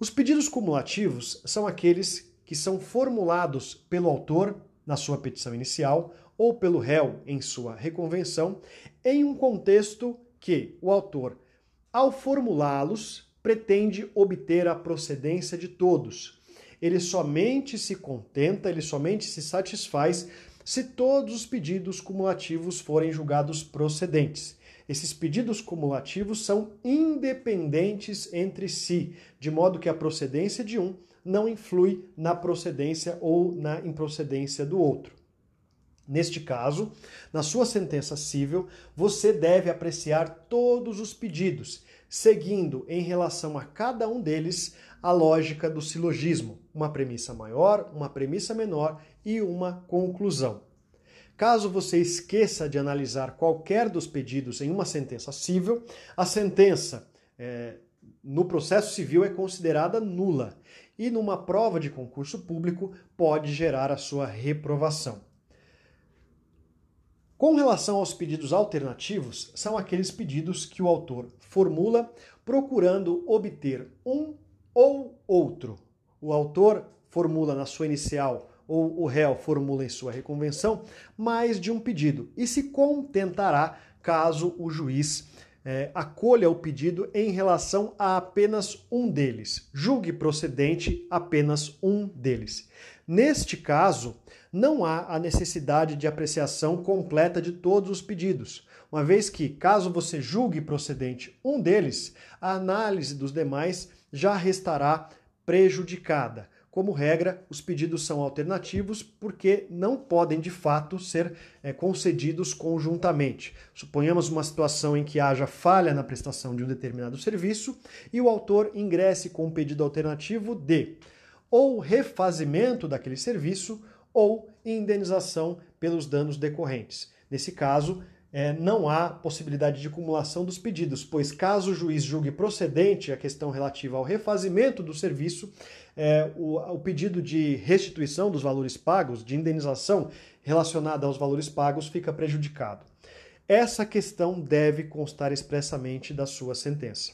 Os pedidos cumulativos são aqueles que são formulados pelo autor na sua petição inicial ou pelo réu em sua reconvenção em um contexto que o autor, ao formulá-los, pretende obter a procedência de todos, ele somente se contenta, ele somente se satisfaz se todos os pedidos cumulativos forem julgados procedentes. Esses pedidos cumulativos são independentes entre si, de modo que a procedência de um não influi na procedência ou na improcedência do outro. Neste caso, na sua sentença civil, você deve apreciar todos os pedidos, seguindo em relação a cada um deles a lógica do silogismo, uma premissa maior, uma premissa menor e uma conclusão. Caso você esqueça de analisar qualquer dos pedidos em uma sentença civil, a sentença é, no processo civil é considerada nula e numa prova de concurso público pode gerar a sua reprovação. Com relação aos pedidos alternativos, são aqueles pedidos que o autor formula procurando obter um ou outro. O autor formula na sua inicial ou o réu formula em sua reconvenção mais de um pedido e se contentará caso o juiz é, acolha o pedido em relação a apenas um deles. Julgue procedente apenas um deles. Neste caso, não há a necessidade de apreciação completa de todos os pedidos, uma vez que, caso você julgue procedente um deles, a análise dos demais já restará prejudicada. Como regra, os pedidos são alternativos porque não podem de fato ser é, concedidos conjuntamente. Suponhamos uma situação em que haja falha na prestação de um determinado serviço e o autor ingresse com um pedido alternativo de ou refazimento daquele serviço ou indenização pelos danos decorrentes. Nesse caso, é, não há possibilidade de acumulação dos pedidos, pois caso o juiz julgue procedente a questão relativa ao refazimento do serviço, é, o, o pedido de restituição dos valores pagos, de indenização relacionada aos valores pagos, fica prejudicado. Essa questão deve constar expressamente da sua sentença.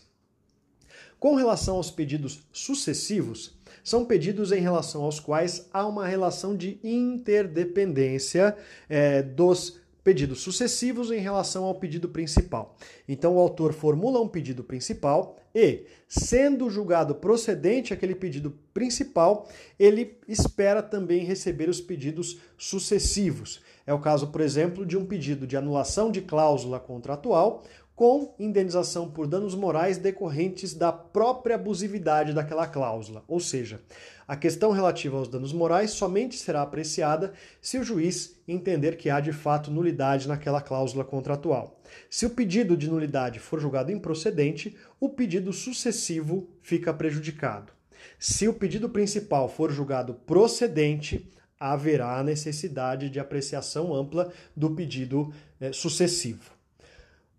Com relação aos pedidos sucessivos, são pedidos em relação aos quais há uma relação de interdependência é, dos pedidos sucessivos em relação ao pedido principal. Então, o autor formula um pedido principal e, sendo julgado procedente aquele pedido principal, ele espera também receber os pedidos sucessivos. É o caso, por exemplo, de um pedido de anulação de cláusula contratual com indenização por danos morais decorrentes da própria abusividade daquela cláusula. Ou seja, a questão relativa aos danos morais somente será apreciada se o juiz entender que há de fato nulidade naquela cláusula contratual. Se o pedido de nulidade for julgado improcedente, o pedido sucessivo fica prejudicado. Se o pedido principal for julgado procedente, haverá necessidade de apreciação ampla do pedido eh, sucessivo.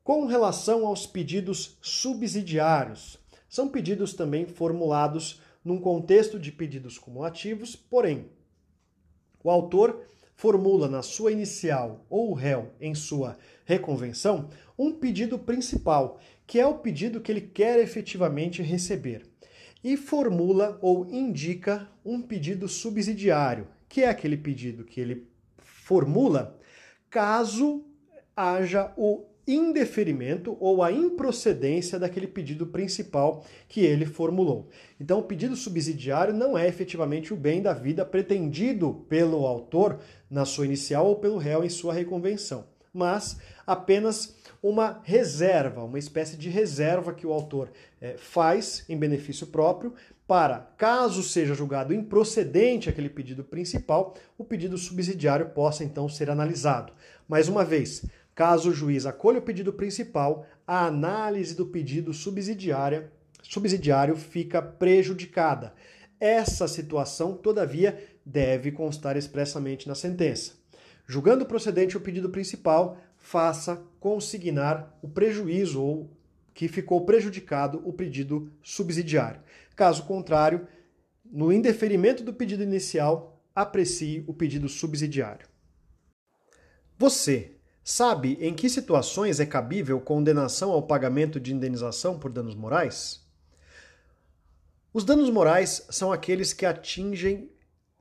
Com relação aos pedidos subsidiários, são pedidos também formulados num contexto de pedidos cumulativos, porém, o autor formula na sua inicial ou o réu em sua reconvenção um pedido principal, que é o pedido que ele quer efetivamente receber, e formula ou indica um pedido subsidiário, que é aquele pedido que ele formula caso haja o indeferimento ou a improcedência daquele pedido principal que ele formulou. Então, o pedido subsidiário não é efetivamente o bem da vida pretendido pelo autor na sua inicial ou pelo réu em sua reconvenção, mas apenas uma reserva, uma espécie de reserva que o autor é, faz em benefício próprio para, caso seja julgado improcedente aquele pedido principal, o pedido subsidiário possa então ser analisado. Mais uma vez, Caso o juiz acolha o pedido principal, a análise do pedido subsidiária, subsidiário fica prejudicada. Essa situação, todavia, deve constar expressamente na sentença. Julgando procedente o pedido principal, faça consignar o prejuízo ou que ficou prejudicado o pedido subsidiário. Caso contrário, no indeferimento do pedido inicial, aprecie o pedido subsidiário. Você Sabe em que situações é cabível condenação ao pagamento de indenização por danos morais? Os danos morais são aqueles que atingem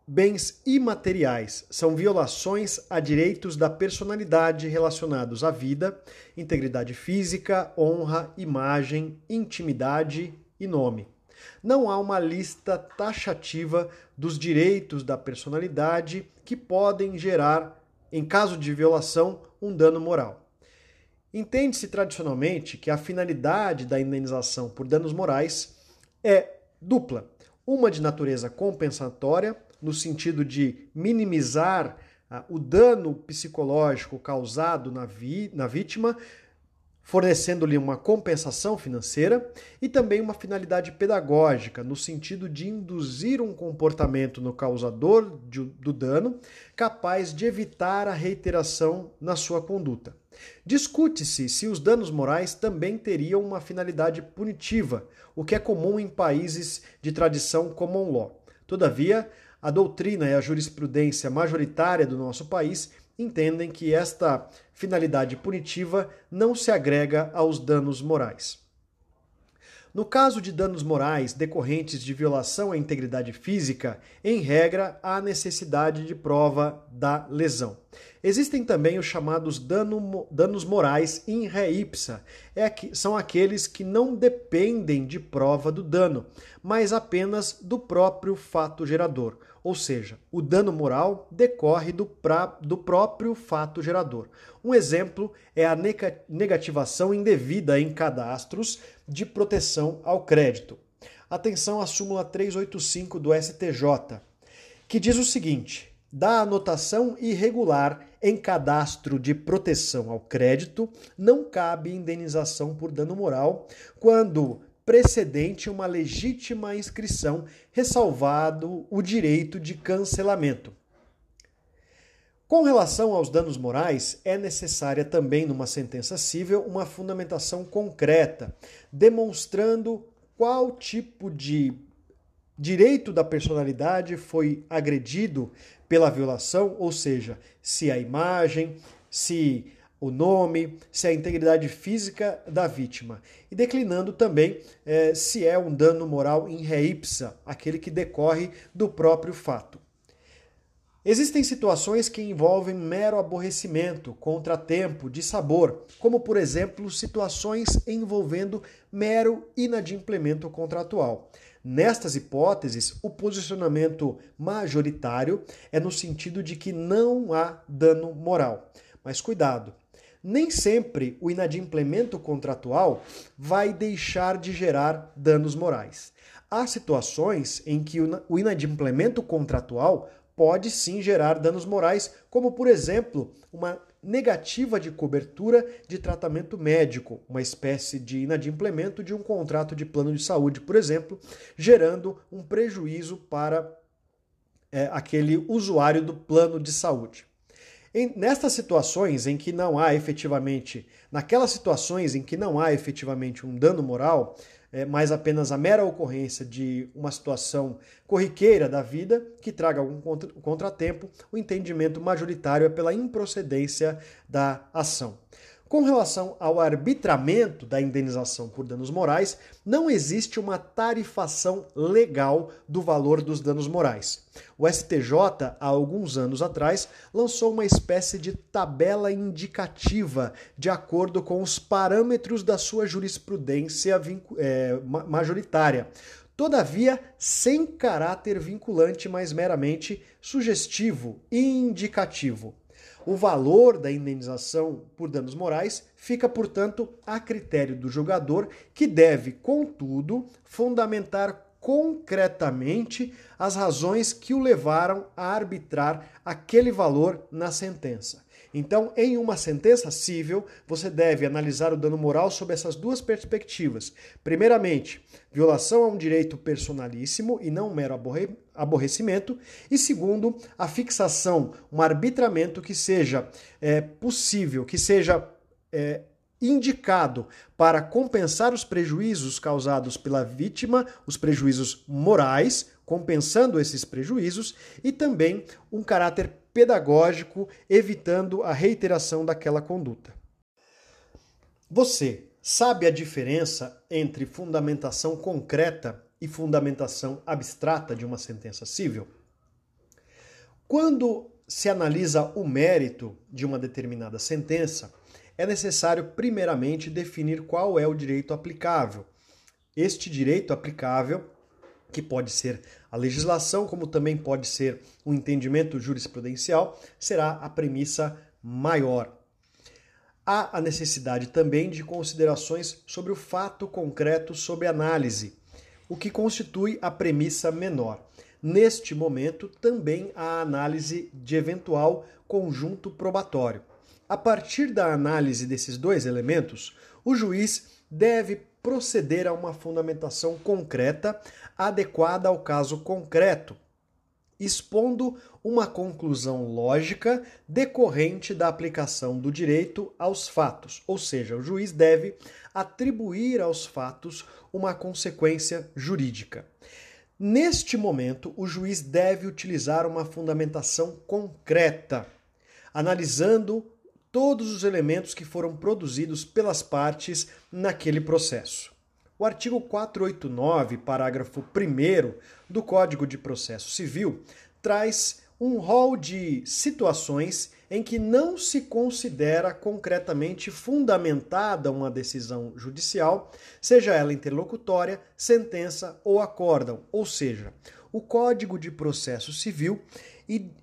bens imateriais, são violações a direitos da personalidade relacionados à vida, integridade física, honra, imagem, intimidade e nome. Não há uma lista taxativa dos direitos da personalidade que podem gerar em caso de violação, um dano moral. Entende-se tradicionalmente que a finalidade da indenização por danos morais é dupla: uma de natureza compensatória, no sentido de minimizar ah, o dano psicológico causado na, vi na vítima, fornecendo-lhe uma compensação financeira, e também uma finalidade pedagógica, no sentido de induzir um comportamento no causador de, do dano capaz de evitar a reiteração na sua conduta. Discute-se se os danos morais também teriam uma finalidade punitiva, o que é comum em países de tradição common law. Todavia, a doutrina e a jurisprudência majoritária do nosso país entendem que esta finalidade punitiva não se agrega aos danos morais. No caso de danos morais decorrentes de violação à integridade física, em regra, há necessidade de prova da lesão. Existem também os chamados dano, danos morais in re ipsa, é que, são aqueles que não dependem de prova do dano, mas apenas do próprio fato gerador. Ou seja, o dano moral decorre do, pra, do próprio fato gerador. Um exemplo é a negativação indevida em cadastros de proteção ao crédito. Atenção à súmula 385 do STJ, que diz o seguinte: da anotação irregular em cadastro de proteção ao crédito, não cabe indenização por dano moral quando precedente uma legítima inscrição, ressalvado o direito de cancelamento. Com relação aos danos morais, é necessária também numa sentença civil uma fundamentação concreta, demonstrando qual tipo de direito da personalidade foi agredido pela violação, ou seja, se a imagem, se o nome, se a integridade física da vítima. E declinando também é, se é um dano moral in re ipsa, aquele que decorre do próprio fato. Existem situações que envolvem mero aborrecimento, contratempo, de sabor, como por exemplo situações envolvendo mero inadimplemento contratual. Nestas hipóteses, o posicionamento majoritário é no sentido de que não há dano moral. Mas cuidado, nem sempre o inadimplemento contratual vai deixar de gerar danos morais. Há situações em que o inadimplemento contratual pode sim gerar danos morais, como por exemplo, uma negativa de cobertura de tratamento médico, uma espécie de inadimplemento de um contrato de plano de saúde, por exemplo, gerando um prejuízo para é, aquele usuário do plano de saúde. Em, nestas situações em que não há efetivamente, naquelas situações em que não há efetivamente um dano moral, é, mas apenas a mera ocorrência de uma situação corriqueira da vida que traga algum contratempo, o entendimento majoritário é pela improcedência da ação. Com relação ao arbitramento da indenização por danos morais, não existe uma tarifação legal do valor dos danos morais. O STJ, há alguns anos atrás, lançou uma espécie de tabela indicativa de acordo com os parâmetros da sua jurisprudência é, majoritária. Todavia, sem caráter vinculante, mas meramente sugestivo e indicativo. O valor da indenização por danos morais fica, portanto, a critério do jogador, que deve, contudo, fundamentar concretamente as razões que o levaram a arbitrar aquele valor na sentença. Então, em uma sentença civil, você deve analisar o dano moral sob essas duas perspectivas. Primeiramente, violação a um direito personalíssimo e não um mero aborrecimento. E segundo, a fixação, um arbitramento que seja é, possível, que seja é, indicado para compensar os prejuízos causados pela vítima, os prejuízos morais, compensando esses prejuízos, e também um caráter pedagógico, evitando a reiteração daquela conduta. Você sabe a diferença entre fundamentação concreta e fundamentação abstrata de uma sentença civil? Quando se analisa o mérito de uma determinada sentença, é necessário primeiramente definir qual é o direito aplicável. Este direito aplicável que pode ser a legislação, como também pode ser um entendimento jurisprudencial, será a premissa maior. Há a necessidade também de considerações sobre o fato concreto sob análise, o que constitui a premissa menor. Neste momento, também há a análise de eventual conjunto probatório. A partir da análise desses dois elementos, o juiz deve proceder a uma fundamentação concreta adequada ao caso concreto, expondo uma conclusão lógica decorrente da aplicação do direito aos fatos, ou seja, o juiz deve atribuir aos fatos uma consequência jurídica. Neste momento, o juiz deve utilizar uma fundamentação concreta, analisando todos os elementos que foram produzidos pelas partes naquele processo. O artigo 489, parágrafo 1 do Código de Processo Civil, traz um rol de situações em que não se considera concretamente fundamentada uma decisão judicial, seja ela interlocutória, sentença ou acórdão. Ou seja, o Código de Processo Civil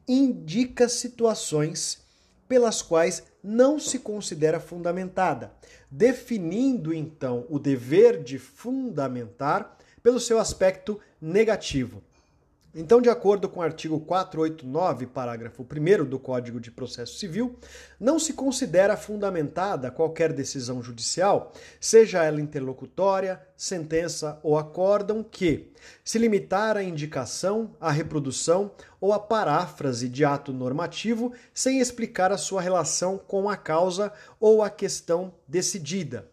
indica situações pelas quais não se considera fundamentada, definindo então o dever de fundamentar pelo seu aspecto negativo. Então, de acordo com o artigo 489, parágrafo 1 do Código de Processo Civil, não se considera fundamentada qualquer decisão judicial, seja ela interlocutória, sentença ou acórdão, que se limitar à indicação, à reprodução ou à paráfrase de ato normativo sem explicar a sua relação com a causa ou a questão decidida.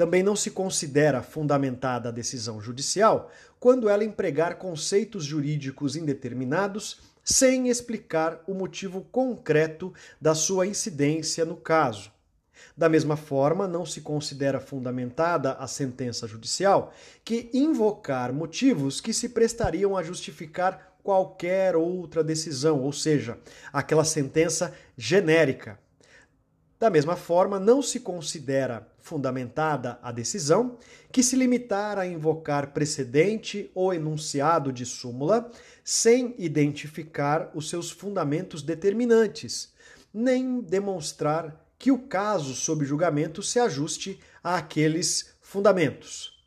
Também não se considera fundamentada a decisão judicial quando ela empregar conceitos jurídicos indeterminados sem explicar o motivo concreto da sua incidência no caso. Da mesma forma, não se considera fundamentada a sentença judicial que invocar motivos que se prestariam a justificar qualquer outra decisão, ou seja, aquela sentença genérica. Da mesma forma, não se considera fundamentada a decisão que se limitar a invocar precedente ou enunciado de súmula sem identificar os seus fundamentos determinantes, nem demonstrar que o caso sob julgamento se ajuste àqueles fundamentos.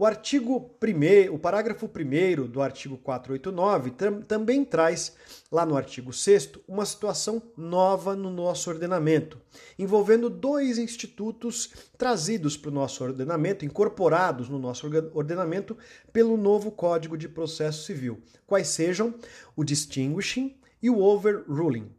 O artigo 1 o parágrafo 1 do artigo 489 tam, também traz, lá no artigo 6 uma situação nova no nosso ordenamento, envolvendo dois institutos trazidos para o nosso ordenamento, incorporados no nosso ordenamento pelo novo Código de Processo Civil, quais sejam o distinguishing e o overruling.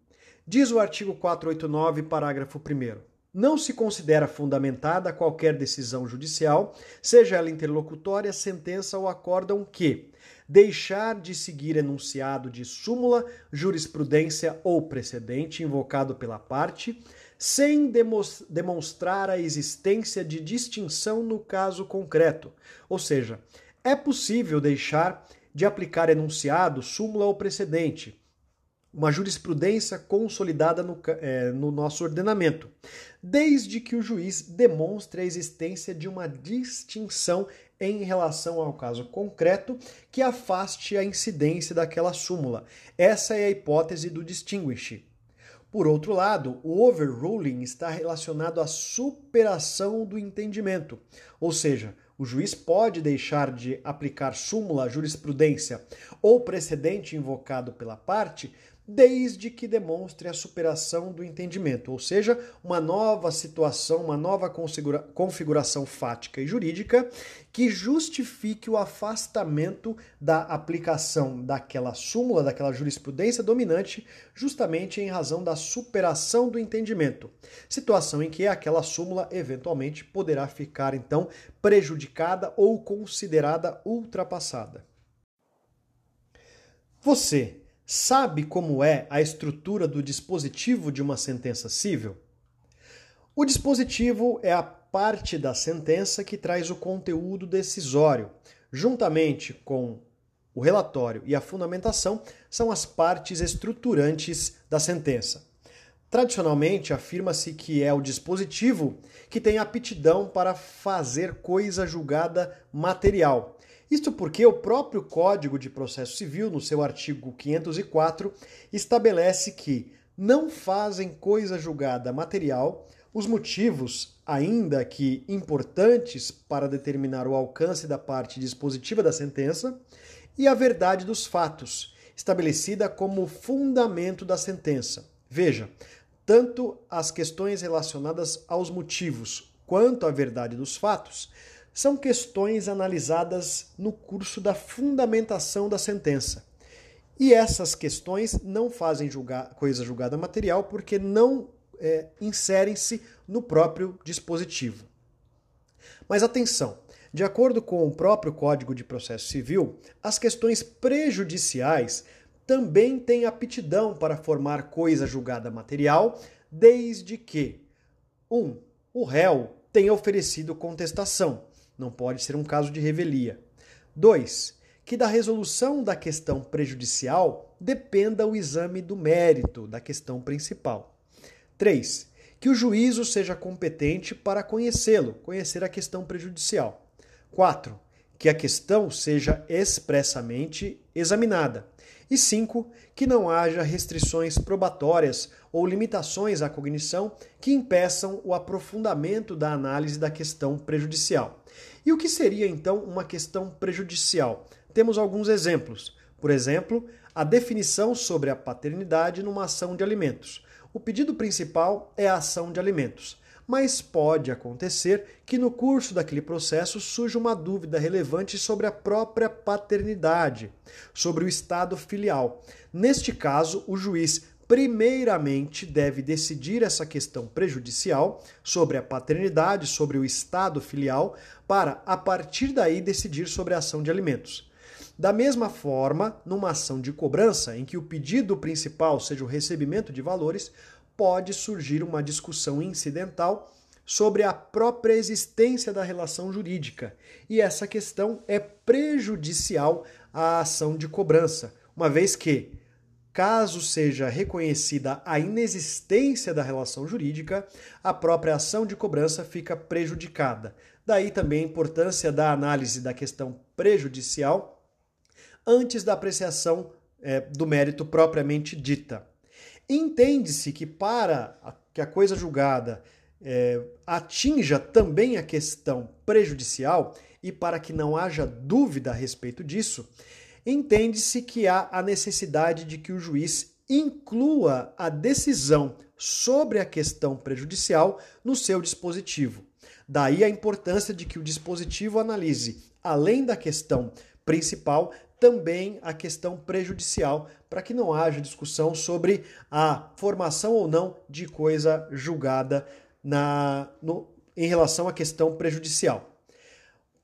Diz o artigo 489, parágrafo 1 não se considera fundamentada qualquer decisão judicial, seja ela interlocutória, sentença ou acórdão que deixar de seguir enunciado de súmula, jurisprudência ou precedente invocado pela parte, sem demonstrar a existência de distinção no caso concreto. Ou seja, é possível deixar de aplicar enunciado, súmula ou precedente, uma jurisprudência consolidada no, é, no, nosso ordenamento, desde que o juiz demonstre a existência de uma distinção em relação ao caso concreto que afaste a incidência daquela súmula. Essa é a hipótese do distinguish. Por outro lado, o overruling está relacionado à superação do entendimento, ou seja, o juiz pode deixar de aplicar súmula, jurisprudência ou precedente invocado pela parte desde que demonstre a superação do entendimento, ou seja, uma nova situação, uma nova configuração fática e jurídica que justifique o afastamento da aplicação daquela súmula, daquela jurisprudência dominante, justamente em razão da superação do entendimento. Situação em que aquela súmula eventualmente poderá ficar então prejudicada ou considerada ultrapassada. Você Sabe como é a estrutura do dispositivo de uma sentença civil? O dispositivo é a parte da sentença que traz o conteúdo decisório. Juntamente com o relatório e a fundamentação, são as partes estruturantes da sentença. Tradicionalmente, afirma-se que é o dispositivo que tem aptidão para fazer coisa julgada material, isto porque o próprio Código de Processo Civil, no seu artigo 504, estabelece que não fazem coisa julgada material os motivos, ainda que importantes para determinar o alcance da parte dispositiva da sentença, e a verdade dos fatos, estabelecida como fundamento da sentença. Veja, tanto as questões relacionadas aos motivos quanto a verdade dos fatos são questões analisadas no curso da fundamentação da sentença. E essas questões não fazem julgar, coisa julgada material porque não é, inserem-se no próprio dispositivo. Mas atenção! De acordo com o próprio Código de Processo Civil, as questões prejudiciais também têm aptidão para formar coisa julgada material, desde que 1. Um, o réu tenha oferecido contestação. Não pode ser um caso de revelia. 2. Que da resolução da questão prejudicial dependa o exame do mérito da questão principal. 3. Que o juízo seja competente para conhecê-lo, conhecer a questão prejudicial. 4. Que a questão seja expressamente examinada. E 5. Que não haja restrições probatórias ou limitações à cognição que impeçam o aprofundamento da análise da questão prejudicial. E o que seria então uma questão prejudicial? Temos alguns exemplos. Por exemplo, a definição sobre a paternidade numa ação de alimentos. O pedido principal é a ação de alimentos, mas pode acontecer que no curso daquele processo surja uma dúvida relevante sobre a própria paternidade, sobre o estado filial. Neste caso, o juiz primeiramente deve decidir essa questão prejudicial sobre a paternidade, sobre o estado filial, para a partir daí decidir sobre a ação de alimentos. Da mesma forma, numa ação de cobrança, em que o pedido principal seja o recebimento de valores, pode surgir uma discussão incidental sobre a própria existência da relação jurídica. E essa questão é prejudicial à ação de cobrança, uma vez que, caso seja reconhecida a inexistência da relação jurídica, a própria ação de cobrança fica prejudicada. Daí também a importância da análise da questão prejudicial antes da apreciação é, do mérito propriamente dita. Entende-se que para que a coisa julgada é, atinja também a questão prejudicial e para que não haja dúvida a respeito disso, entende-se que há a necessidade de que o juiz inclua a decisão sobre a questão prejudicial no seu dispositivo. Daí a importância de que o dispositivo analise, além da questão principal, também a questão prejudicial, para que não haja discussão sobre a formação ou não de coisa julgada na, no, em relação à questão prejudicial.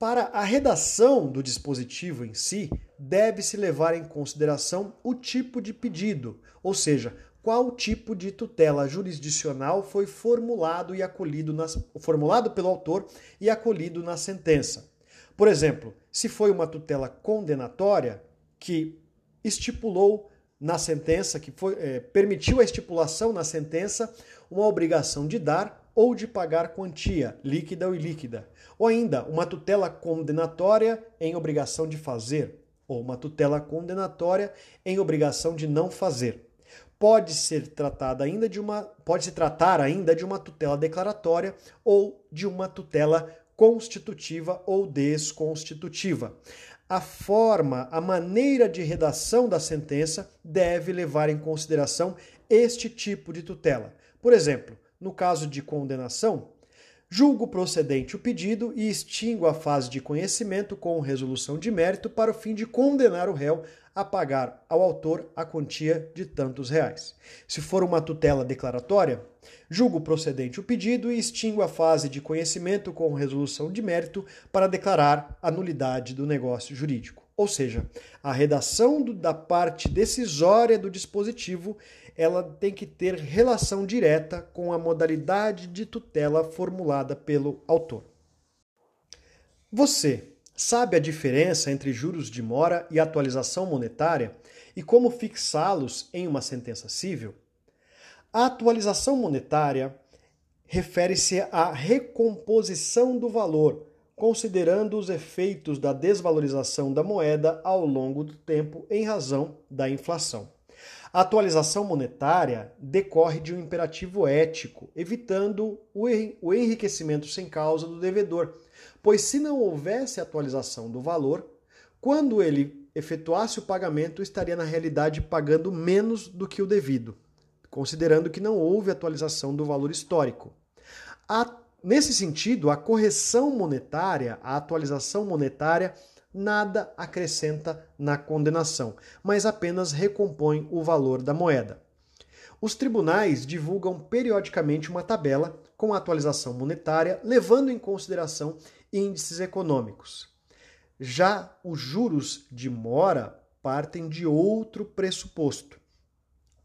Para a redação do dispositivo em si, deve-se levar em consideração o tipo de pedido, ou seja, qual tipo de tutela jurisdicional foi formulado e acolhido na, formulado pelo autor e acolhido na sentença. Por exemplo, se foi uma tutela condenatória que estipulou na sentença, que foi, é, permitiu a estipulação na sentença uma obrigação de dar ou de pagar quantia, líquida ou ilíquida. Ou ainda, uma tutela condenatória em obrigação de fazer, ou uma tutela condenatória em obrigação de não fazer. Pode ser tratada ainda de uma, pode se tratar ainda de uma tutela declaratória ou de uma tutela constitutiva ou desconstitutiva. A forma, a maneira de redação da sentença deve levar em consideração este tipo de tutela. Por exemplo, no caso de condenação, julgo procedente o pedido e extingo a fase de conhecimento com resolução de mérito para o fim de condenar o réu a pagar ao autor a quantia de tantos reais. Se for uma tutela declaratória, julgo procedente o pedido e extingo a fase de conhecimento com resolução de mérito para declarar a nulidade do negócio jurídico. Ou seja, a redação do, da parte decisória do dispositivo ela tem que ter relação direta com a modalidade de tutela formulada pelo autor. Você Sabe a diferença entre juros de mora e atualização monetária e como fixá-los em uma sentença civil? A atualização monetária refere-se à recomposição do valor, considerando os efeitos da desvalorização da moeda ao longo do tempo em razão da inflação. A atualização monetária decorre de um imperativo ético, evitando o enriquecimento sem causa do devedor, pois se não houvesse atualização do valor, quando ele efetuasse o pagamento, estaria na realidade pagando menos do que o devido, considerando que não houve atualização do valor histórico. A, nesse sentido, a correção monetária, a atualização monetária, nada acrescenta na condenação, mas apenas recompõe o valor da moeda. Os tribunais divulgam periodicamente uma tabela com a atualização monetária, levando em consideração índices econômicos. Já os juros de mora partem de outro pressuposto.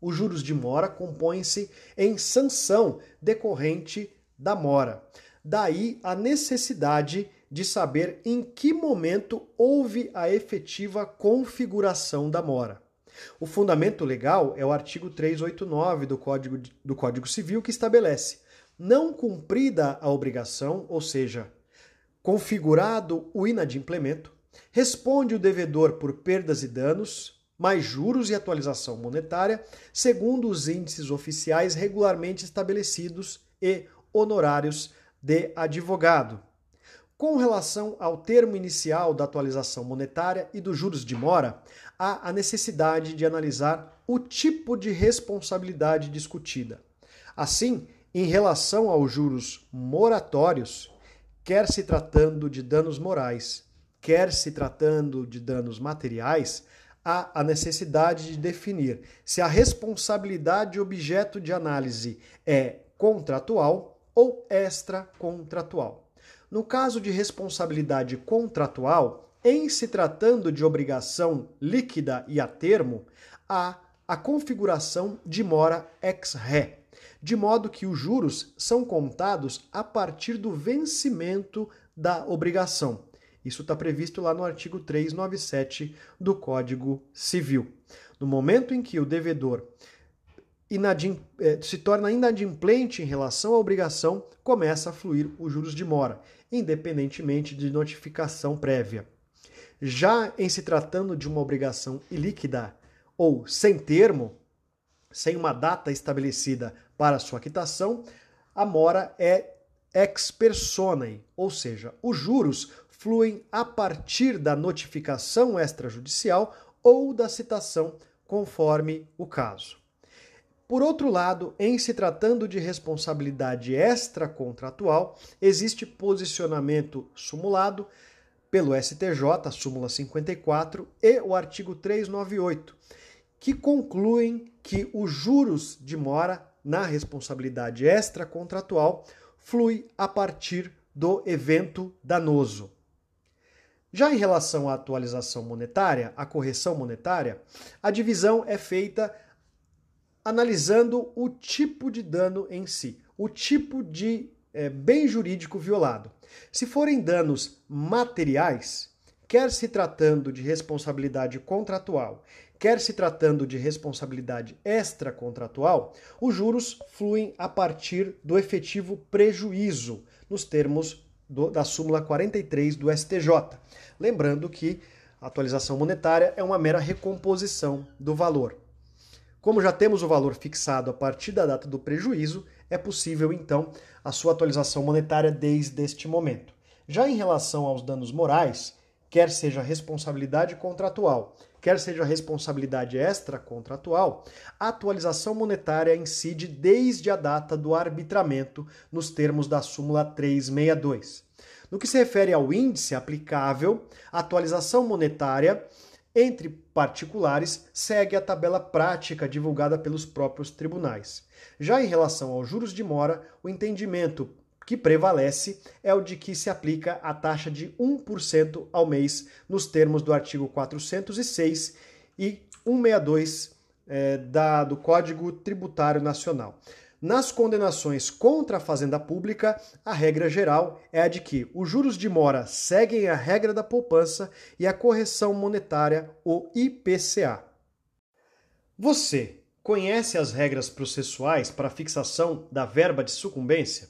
Os juros de mora compõem-se em sanção decorrente da mora. Daí a necessidade de saber em que momento houve a efetiva configuração da mora. O fundamento legal é o artigo 389 do Código, do Código Civil, que estabelece: não cumprida a obrigação, ou seja, configurado o inadimplemento, responde o devedor por perdas e danos, mais juros e atualização monetária, segundo os índices oficiais regularmente estabelecidos e honorários de advogado. Com relação ao termo inicial da atualização monetária e dos juros de mora, há a necessidade de analisar o tipo de responsabilidade discutida. Assim, em relação aos juros moratórios, quer se tratando de danos morais, quer se tratando de danos materiais, há a necessidade de definir se a responsabilidade objeto de análise é contratual ou extracontratual. No caso de responsabilidade contratual, em se tratando de obrigação líquida e a termo, há a configuração de mora ex ré, de modo que os juros são contados a partir do vencimento da obrigação. Isso está previsto lá no artigo 397 do Código Civil. No momento em que o devedor eh, se torna inadimplente em relação à obrigação, começa a fluir os juros de mora, independentemente de notificação prévia. Já em se tratando de uma obrigação ilíquida ou sem termo, sem uma data estabelecida para sua quitação, a mora é ex personae, ou seja, os juros fluem a partir da notificação extrajudicial ou da citação, conforme o caso. Por outro lado, em se tratando de responsabilidade extracontratual, existe posicionamento sumulado pelo STJ, súmula 54, e o artigo 398, que concluem que os juros de mora na responsabilidade extracontratual flui a partir do evento danoso. Já em relação à atualização monetária, a correção monetária, a divisão é feita analisando o tipo de dano em si, o tipo de é, bem jurídico violado. Se forem danos materiais, quer se tratando de responsabilidade contratual, quer se tratando de responsabilidade extracontratual, os juros fluem a partir do efetivo prejuízo, nos termos do, da súmula 43 do STJ. Lembrando que a atualização monetária é uma mera recomposição do valor. Como já temos o valor fixado a partir da data do prejuízo, é possível então a sua atualização monetária desde este momento. Já em relação aos danos morais, quer seja responsabilidade contratual, quer seja responsabilidade extracontratual, a atualização monetária incide desde a data do arbitramento nos termos da súmula 362. No que se refere ao índice aplicável, a atualização monetária entre particulares segue a tabela prática divulgada pelos próprios tribunais. Já em relação aos juros de mora, o entendimento que prevalece é o de que se aplica a taxa de 1% ao mês, nos termos do artigo 406 e 162 é, da, do Código Tributário Nacional. Nas condenações contra a fazenda pública, a regra geral é a de que os juros de mora seguem a regra da poupança e a correção monetária, o IPCA. Você conhece as regras processuais para fixação da verba de sucumbência?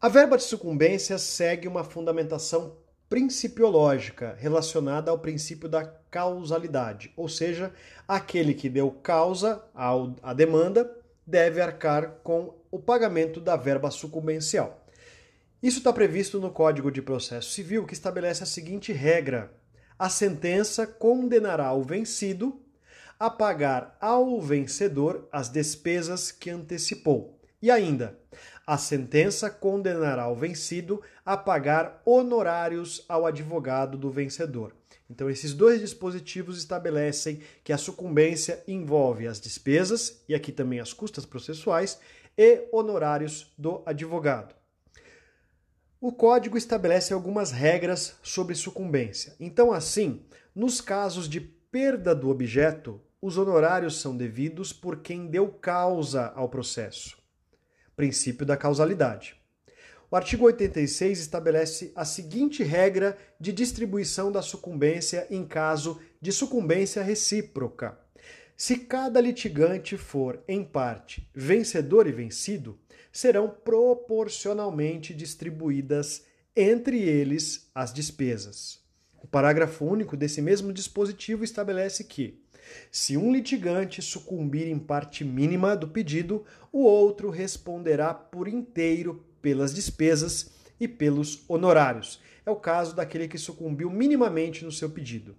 A verba de sucumbência segue uma fundamentação principiológica relacionada ao princípio da causalidade, ou seja, aquele que deu causa à demanda deve arcar com o pagamento da verba sucumbencial. Isso está previsto no Código de Processo Civil, que estabelece a seguinte regra: a sentença condenará o vencido a pagar ao vencedor as despesas que antecipou. E ainda, a sentença condenará o vencido a pagar honorários ao advogado do vencedor. Então, esses dois dispositivos estabelecem que a sucumbência envolve as despesas, e aqui também as custas processuais, e honorários do advogado. O código estabelece algumas regras sobre sucumbência. Então, assim, nos casos de perda do objeto, os honorários são devidos por quem deu causa ao processo princípio da causalidade. o artigo 86 estabelece a seguinte regra de distribuição da sucumbência em caso de sucumbência recíproca. Se cada litigante for, em parte, vencedor e vencido, serão proporcionalmente distribuídas entre eles as despesas. O parágrafo único desse mesmo dispositivo estabelece que, se um litigante sucumbir em parte mínima do pedido, o outro responderá por inteiro pelas despesas e pelos honorários. É o caso daquele que sucumbiu minimamente no seu pedido.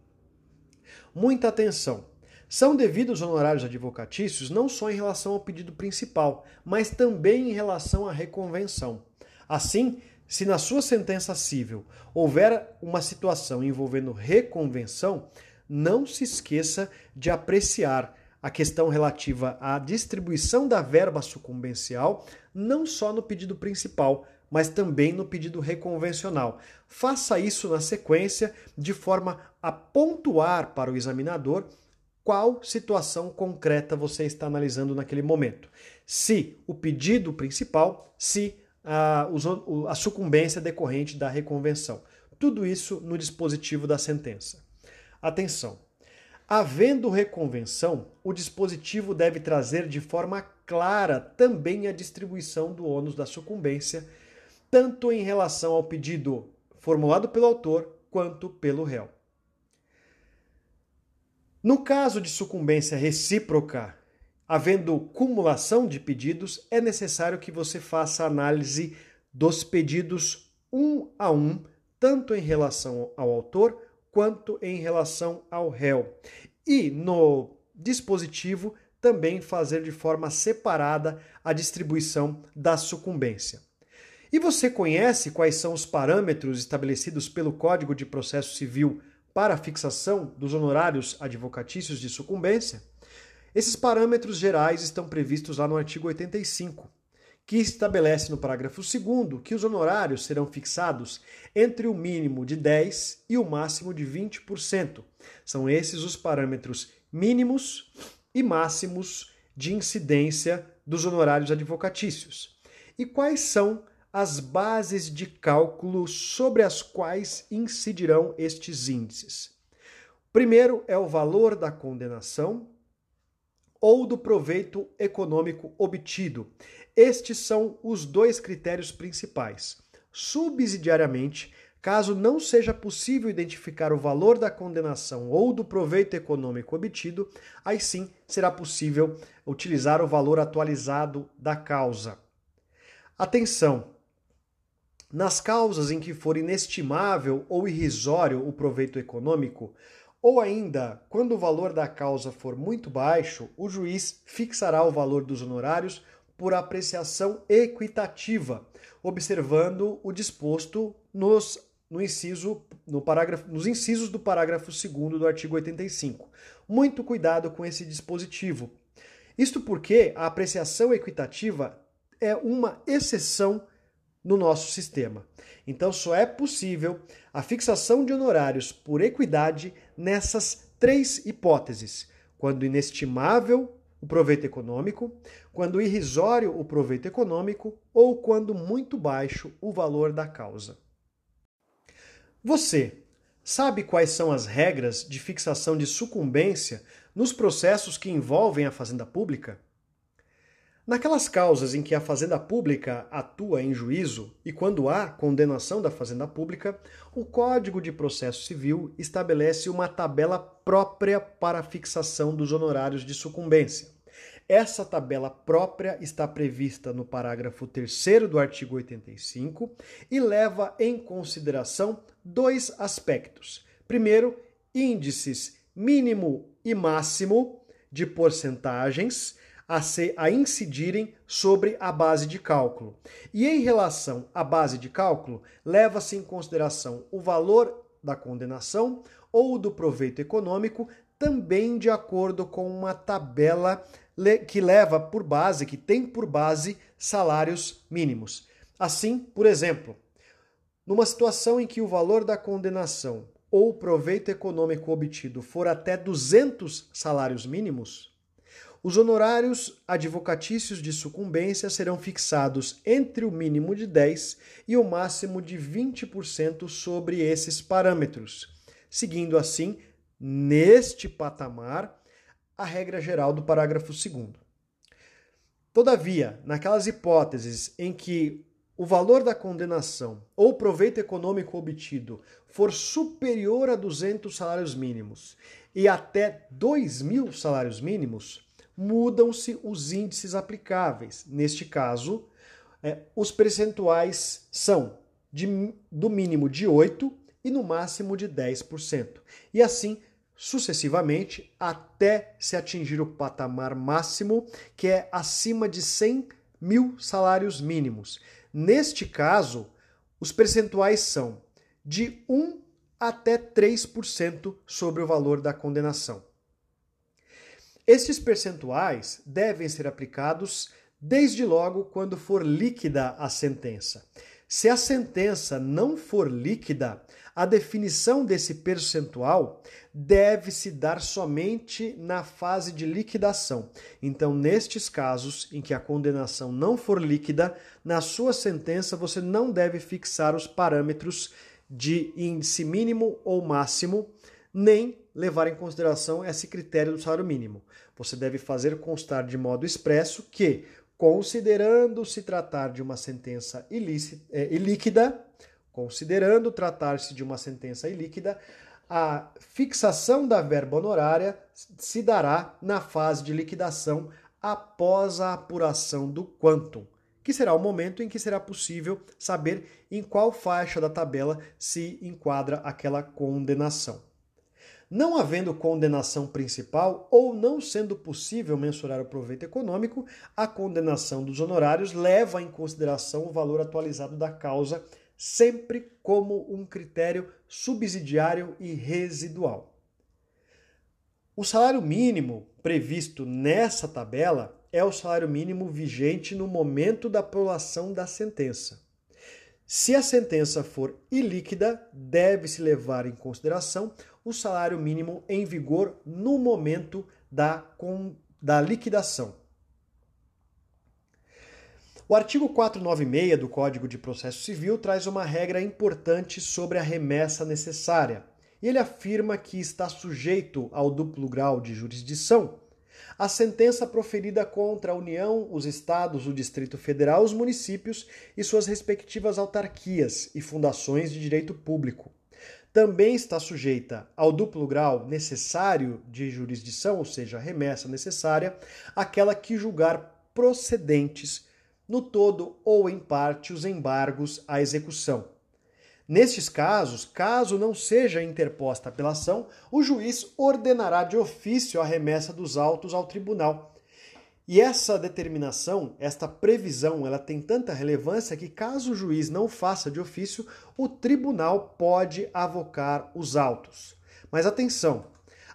Muita atenção! São devidos honorários advocatícios não só em relação ao pedido principal, mas também em relação à reconvenção. Assim, se na sua sentença civil houver uma situação envolvendo reconvenção, não se esqueça de apreciar a questão relativa à distribuição da verba sucumbencial, não só no pedido principal, mas também no pedido reconvencional. Faça isso na sequência, de forma a pontuar para o examinador qual situação concreta você está analisando naquele momento. Se o pedido principal, se a, a sucumbência decorrente da reconvenção. Tudo isso no dispositivo da sentença. Atenção! Havendo reconvenção, o dispositivo deve trazer de forma clara também a distribuição do ônus da sucumbência, tanto em relação ao pedido formulado pelo autor quanto pelo réu. No caso de sucumbência recíproca, havendo cumulação de pedidos, é necessário que você faça análise dos pedidos um a um, tanto em relação ao autor quanto em relação ao réu. E no dispositivo também fazer de forma separada a distribuição da sucumbência. E você conhece quais são os parâmetros estabelecidos pelo Código de Processo Civil para a fixação dos honorários advocatícios de sucumbência? Esses parâmetros gerais estão previstos lá no artigo 85, que estabelece no parágrafo 2 que os honorários serão fixados entre o mínimo de 10% e o máximo de 20%. São esses os parâmetros mínimos e máximos de incidência dos honorários advocatícios. E quais são as bases de cálculo sobre as quais incidirão estes índices? Primeiro é o valor da condenação, ou do proveito econômico obtido. Estes são os dois critérios principais. Subsidiariamente, caso não seja possível identificar o valor da condenação ou do proveito econômico obtido, aí sim será possível utilizar o valor atualizado da causa. Atenção! Nas causas em que for inestimável ou irrisório o proveito econômico, ou ainda, quando o valor da causa for muito baixo, o juiz fixará o valor dos honorários por apreciação equitativa, observando o disposto nos, no inciso, no parágrafo, nos incisos do parágrafo 2 do artigo 85. Muito cuidado com esse dispositivo. Isto porque a apreciação equitativa é uma exceção no nosso sistema. Então, só é possível a fixação de honorários por equidade nessas três hipóteses: quando inestimável o proveito econômico, quando irrisório o proveito econômico ou quando muito baixo o valor da causa. Você sabe quais são as regras de fixação de sucumbência nos processos que envolvem a fazenda pública? Naquelas causas em que a fazenda pública atua em juízo e quando há condenação da fazenda pública, o Código de Processo Civil estabelece uma tabela própria para a fixação dos honorários de sucumbência. Essa tabela própria está prevista no parágrafo 3 do artigo 85 e leva em consideração dois aspectos. Primeiro, índices mínimo e máximo de porcentagens a, a incidirem sobre a base de cálculo. E em relação à base de cálculo, leva-se em consideração o valor da condenação ou do proveito econômico, também de acordo com uma tabela que leva por base, que tem por base salários mínimos. Assim, por exemplo, numa situação em que o valor da condenação ou proveito econômico obtido for até 200 salários mínimos, Os honorários advocatícios de sucumbência serão fixados entre o mínimo de 10% e o máximo de 20% sobre esses parâmetros, seguindo assim, neste patamar, a regra geral do parágrafo 2. Todavia, naquelas hipóteses em que o valor da condenação ou proveito econômico obtido for superior a 200 salários mínimos e até 2 mil salários mínimos, mudam-se os índices aplicáveis. Neste caso, é, os percentuais são de, do mínimo de 8% e no máximo de 10%. E assim sucessivamente até se atingir o patamar máximo, que é acima de 100 mil salários mínimos. Neste caso, os percentuais são de 1 até 3% sobre o valor da condenação. Estes percentuais devem ser aplicados desde logo quando for líquida a sentença. Se a sentença não for líquida, a definição desse percentual deve se dar somente na fase de liquidação. Então, nestes casos em que a condenação não for líquida, na sua sentença você não deve fixar os parâmetros de índice mínimo ou máximo, nem levar em consideração esse critério do salário mínimo. Você deve fazer constar de modo expresso que, considerando se tratar de uma sentença ilícita, é, ilíquida, considerando tratar-se de uma sentença ilíquida, a fixação da verba honorária se dará na fase de liquidação após a apuração do quantum, que será o momento em que será possível saber em qual faixa da tabela se enquadra aquela condenação. Não havendo condenação principal ou não sendo possível mensurar o proveito econômico, a condenação dos honorários leva em consideração o valor atualizado da causa, sempre como um critério subsidiário e residual. O salário mínimo previsto nessa tabela é o salário mínimo vigente no momento da prolação da sentença. Se a sentença for ilíquida, deve-se levar em consideração o salário mínimo em vigor no momento da, com, da liquidação. O artigo 496 do Código de Processo Civil traz uma regra importante sobre a remessa necessária. E ele afirma que está sujeito ao duplo grau de jurisdição a sentença proferida contra a União, os estados, o Distrito Federal, os municípios e suas respectivas autarquias e fundações de direito público também está sujeita ao duplo grau necessário de jurisdição, ou seja, remessa necessária, aquela que julgar procedentes, no todo ou em parte, os embargos à execução. Nestes casos, caso não seja interposta apelação, o juiz ordenará de ofício a remessa dos autos ao tribunal e essa determinação, esta previsão, ela tem tanta relevância que, caso o juiz não faça de ofício, o tribunal pode avocar os autos. Mas atenção,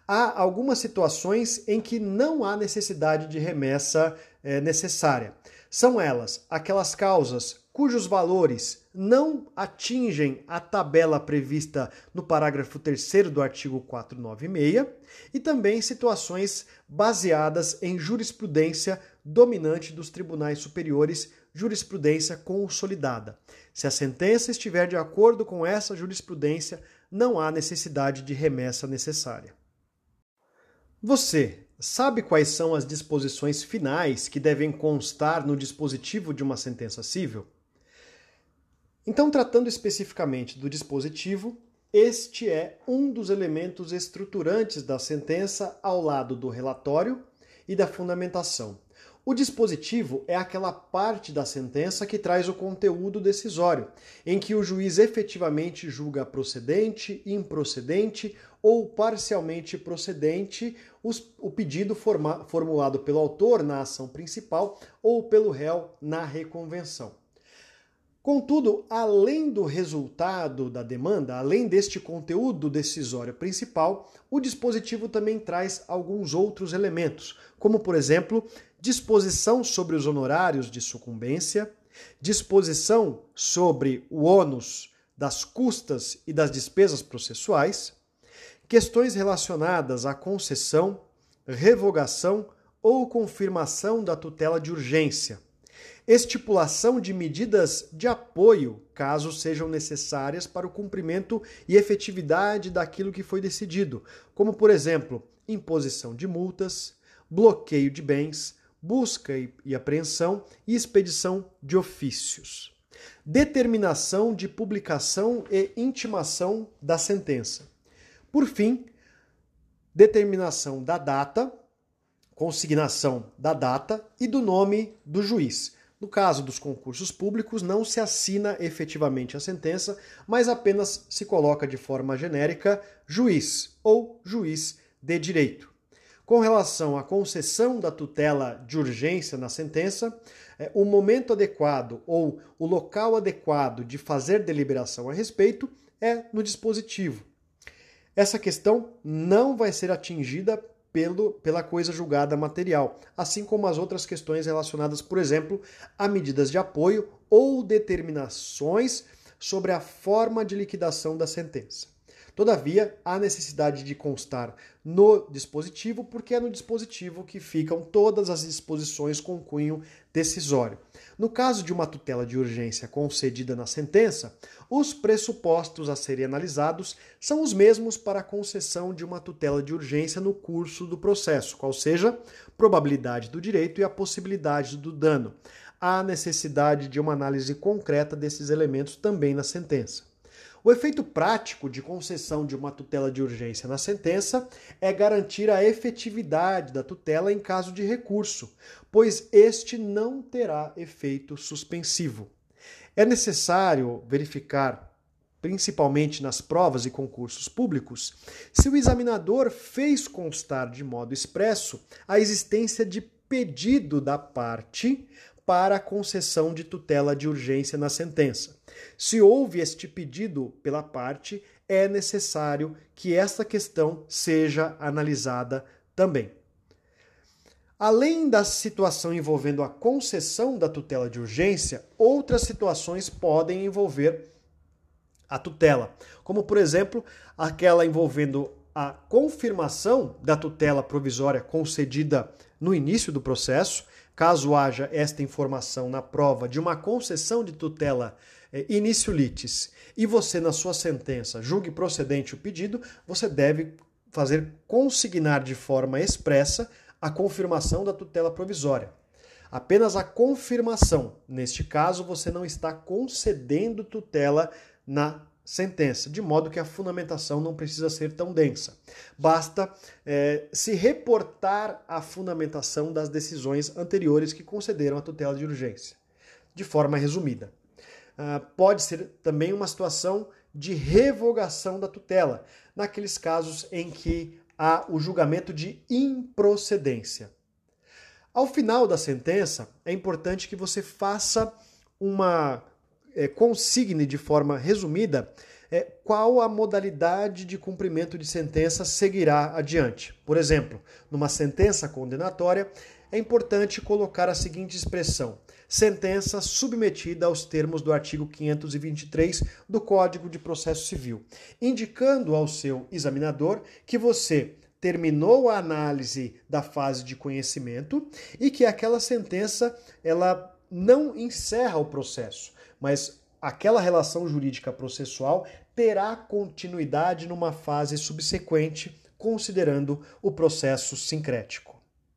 há algumas situações em que não há necessidade de remessa é, necessária. São elas aquelas causas cujos valores não atingem a tabela prevista no parágrafo 3 do artigo 496 e também situações baseadas em jurisprudência dominante dos tribunais superiores, jurisprudência consolidada. Se a sentença estiver de acordo com essa jurisprudência, não há necessidade de remessa necessária. Você sabe quais são as disposições finais que devem constar no dispositivo de uma sentença civil? Então, tratando especificamente do dispositivo, este é um dos elementos estruturantes da sentença ao lado do relatório e da fundamentação. O dispositivo é aquela parte da sentença que traz o conteúdo decisório, em que o juiz efetivamente julga procedente, improcedente ou parcialmente procedente o pedido formulado pelo autor na ação principal ou pelo réu na reconvenção. Contudo, além do resultado da demanda, além deste conteúdo decisório principal, o dispositivo também traz alguns outros elementos, como, por exemplo, disposição sobre os honorários de sucumbência, disposição sobre o ônus das custas e das despesas processuais, questões relacionadas à concessão, revogação ou confirmação da tutela de urgência. Estipulação de medidas de apoio, caso sejam necessárias para o cumprimento e efetividade daquilo que foi decidido, como, por exemplo, imposição de multas, bloqueio de bens, busca e apreensão e expedição de ofícios. Determinação de publicação e intimação da sentença. Por fim, determinação da data, consignação da data e do nome do juiz. No caso dos concursos públicos, não se assina efetivamente a sentença, mas apenas se coloca de forma genérica juiz ou juiz de direito. Com relação à concessão da tutela de urgência na sentença, é, o momento adequado ou o local adequado de fazer deliberação a respeito é no dispositivo. Essa questão não vai ser atingida pelo, pela coisa julgada material, assim como as outras questões relacionadas, por exemplo, a medidas de apoio ou determinações sobre a forma de liquidação da sentença. Todavia, há necessidade de constar no dispositivo, porque é no dispositivo que ficam todas as disposições com cunho decisório. No caso de uma tutela de urgência concedida na sentença, os pressupostos a serem analisados são os mesmos para a concessão de uma tutela de urgência no curso do processo, qual seja probabilidade do direito e a possibilidade do dano. Há necessidade de uma análise concreta desses elementos também na sentença. O efeito prático de concessão de uma tutela de urgência na sentença é garantir a efetividade da tutela em caso de recurso, pois este não terá efeito suspensivo. É necessário verificar, principalmente nas provas e concursos públicos, se o examinador fez constar de modo expresso a existência de pedido da parte para a concessão de tutela de urgência na sentença. Se houve este pedido pela parte, é necessário que esta questão seja analisada também. Além da situação envolvendo a concessão da tutela de urgência, outras situações podem envolver a tutela, como por exemplo, aquela envolvendo a confirmação da tutela provisória concedida no início do processo, caso haja esta informação na prova de uma concessão de tutela é, início litis e você, na sua sentença, julgue procedente o pedido, você deve fazer consignar de forma expressa a confirmação da tutela provisória. Apenas a confirmação. Neste caso, você não está concedendo tutela na sentença, de modo que a fundamentação não precisa ser tão densa. Basta é, se reportar a fundamentação das decisões anteriores que concederam a tutela de urgência, de forma resumida. Uh, pode ser também uma situação de revogação da tutela, naqueles casos em que há o julgamento de improcedência. Ao final da sentença, é importante que você faça uma é, consigne de forma resumida é, qual a modalidade de cumprimento de sentença seguirá adiante. Por exemplo, numa sentença condenatória, é importante colocar a seguinte expressão: sentença submetida aos termos do artigo 523 do Código de Processo Civil, indicando ao seu examinador que você terminou a análise da fase de conhecimento e que aquela sentença ela não encerra o processo, mas aquela relação jurídica processual terá continuidade numa fase subsequente, considerando o processo sincrético.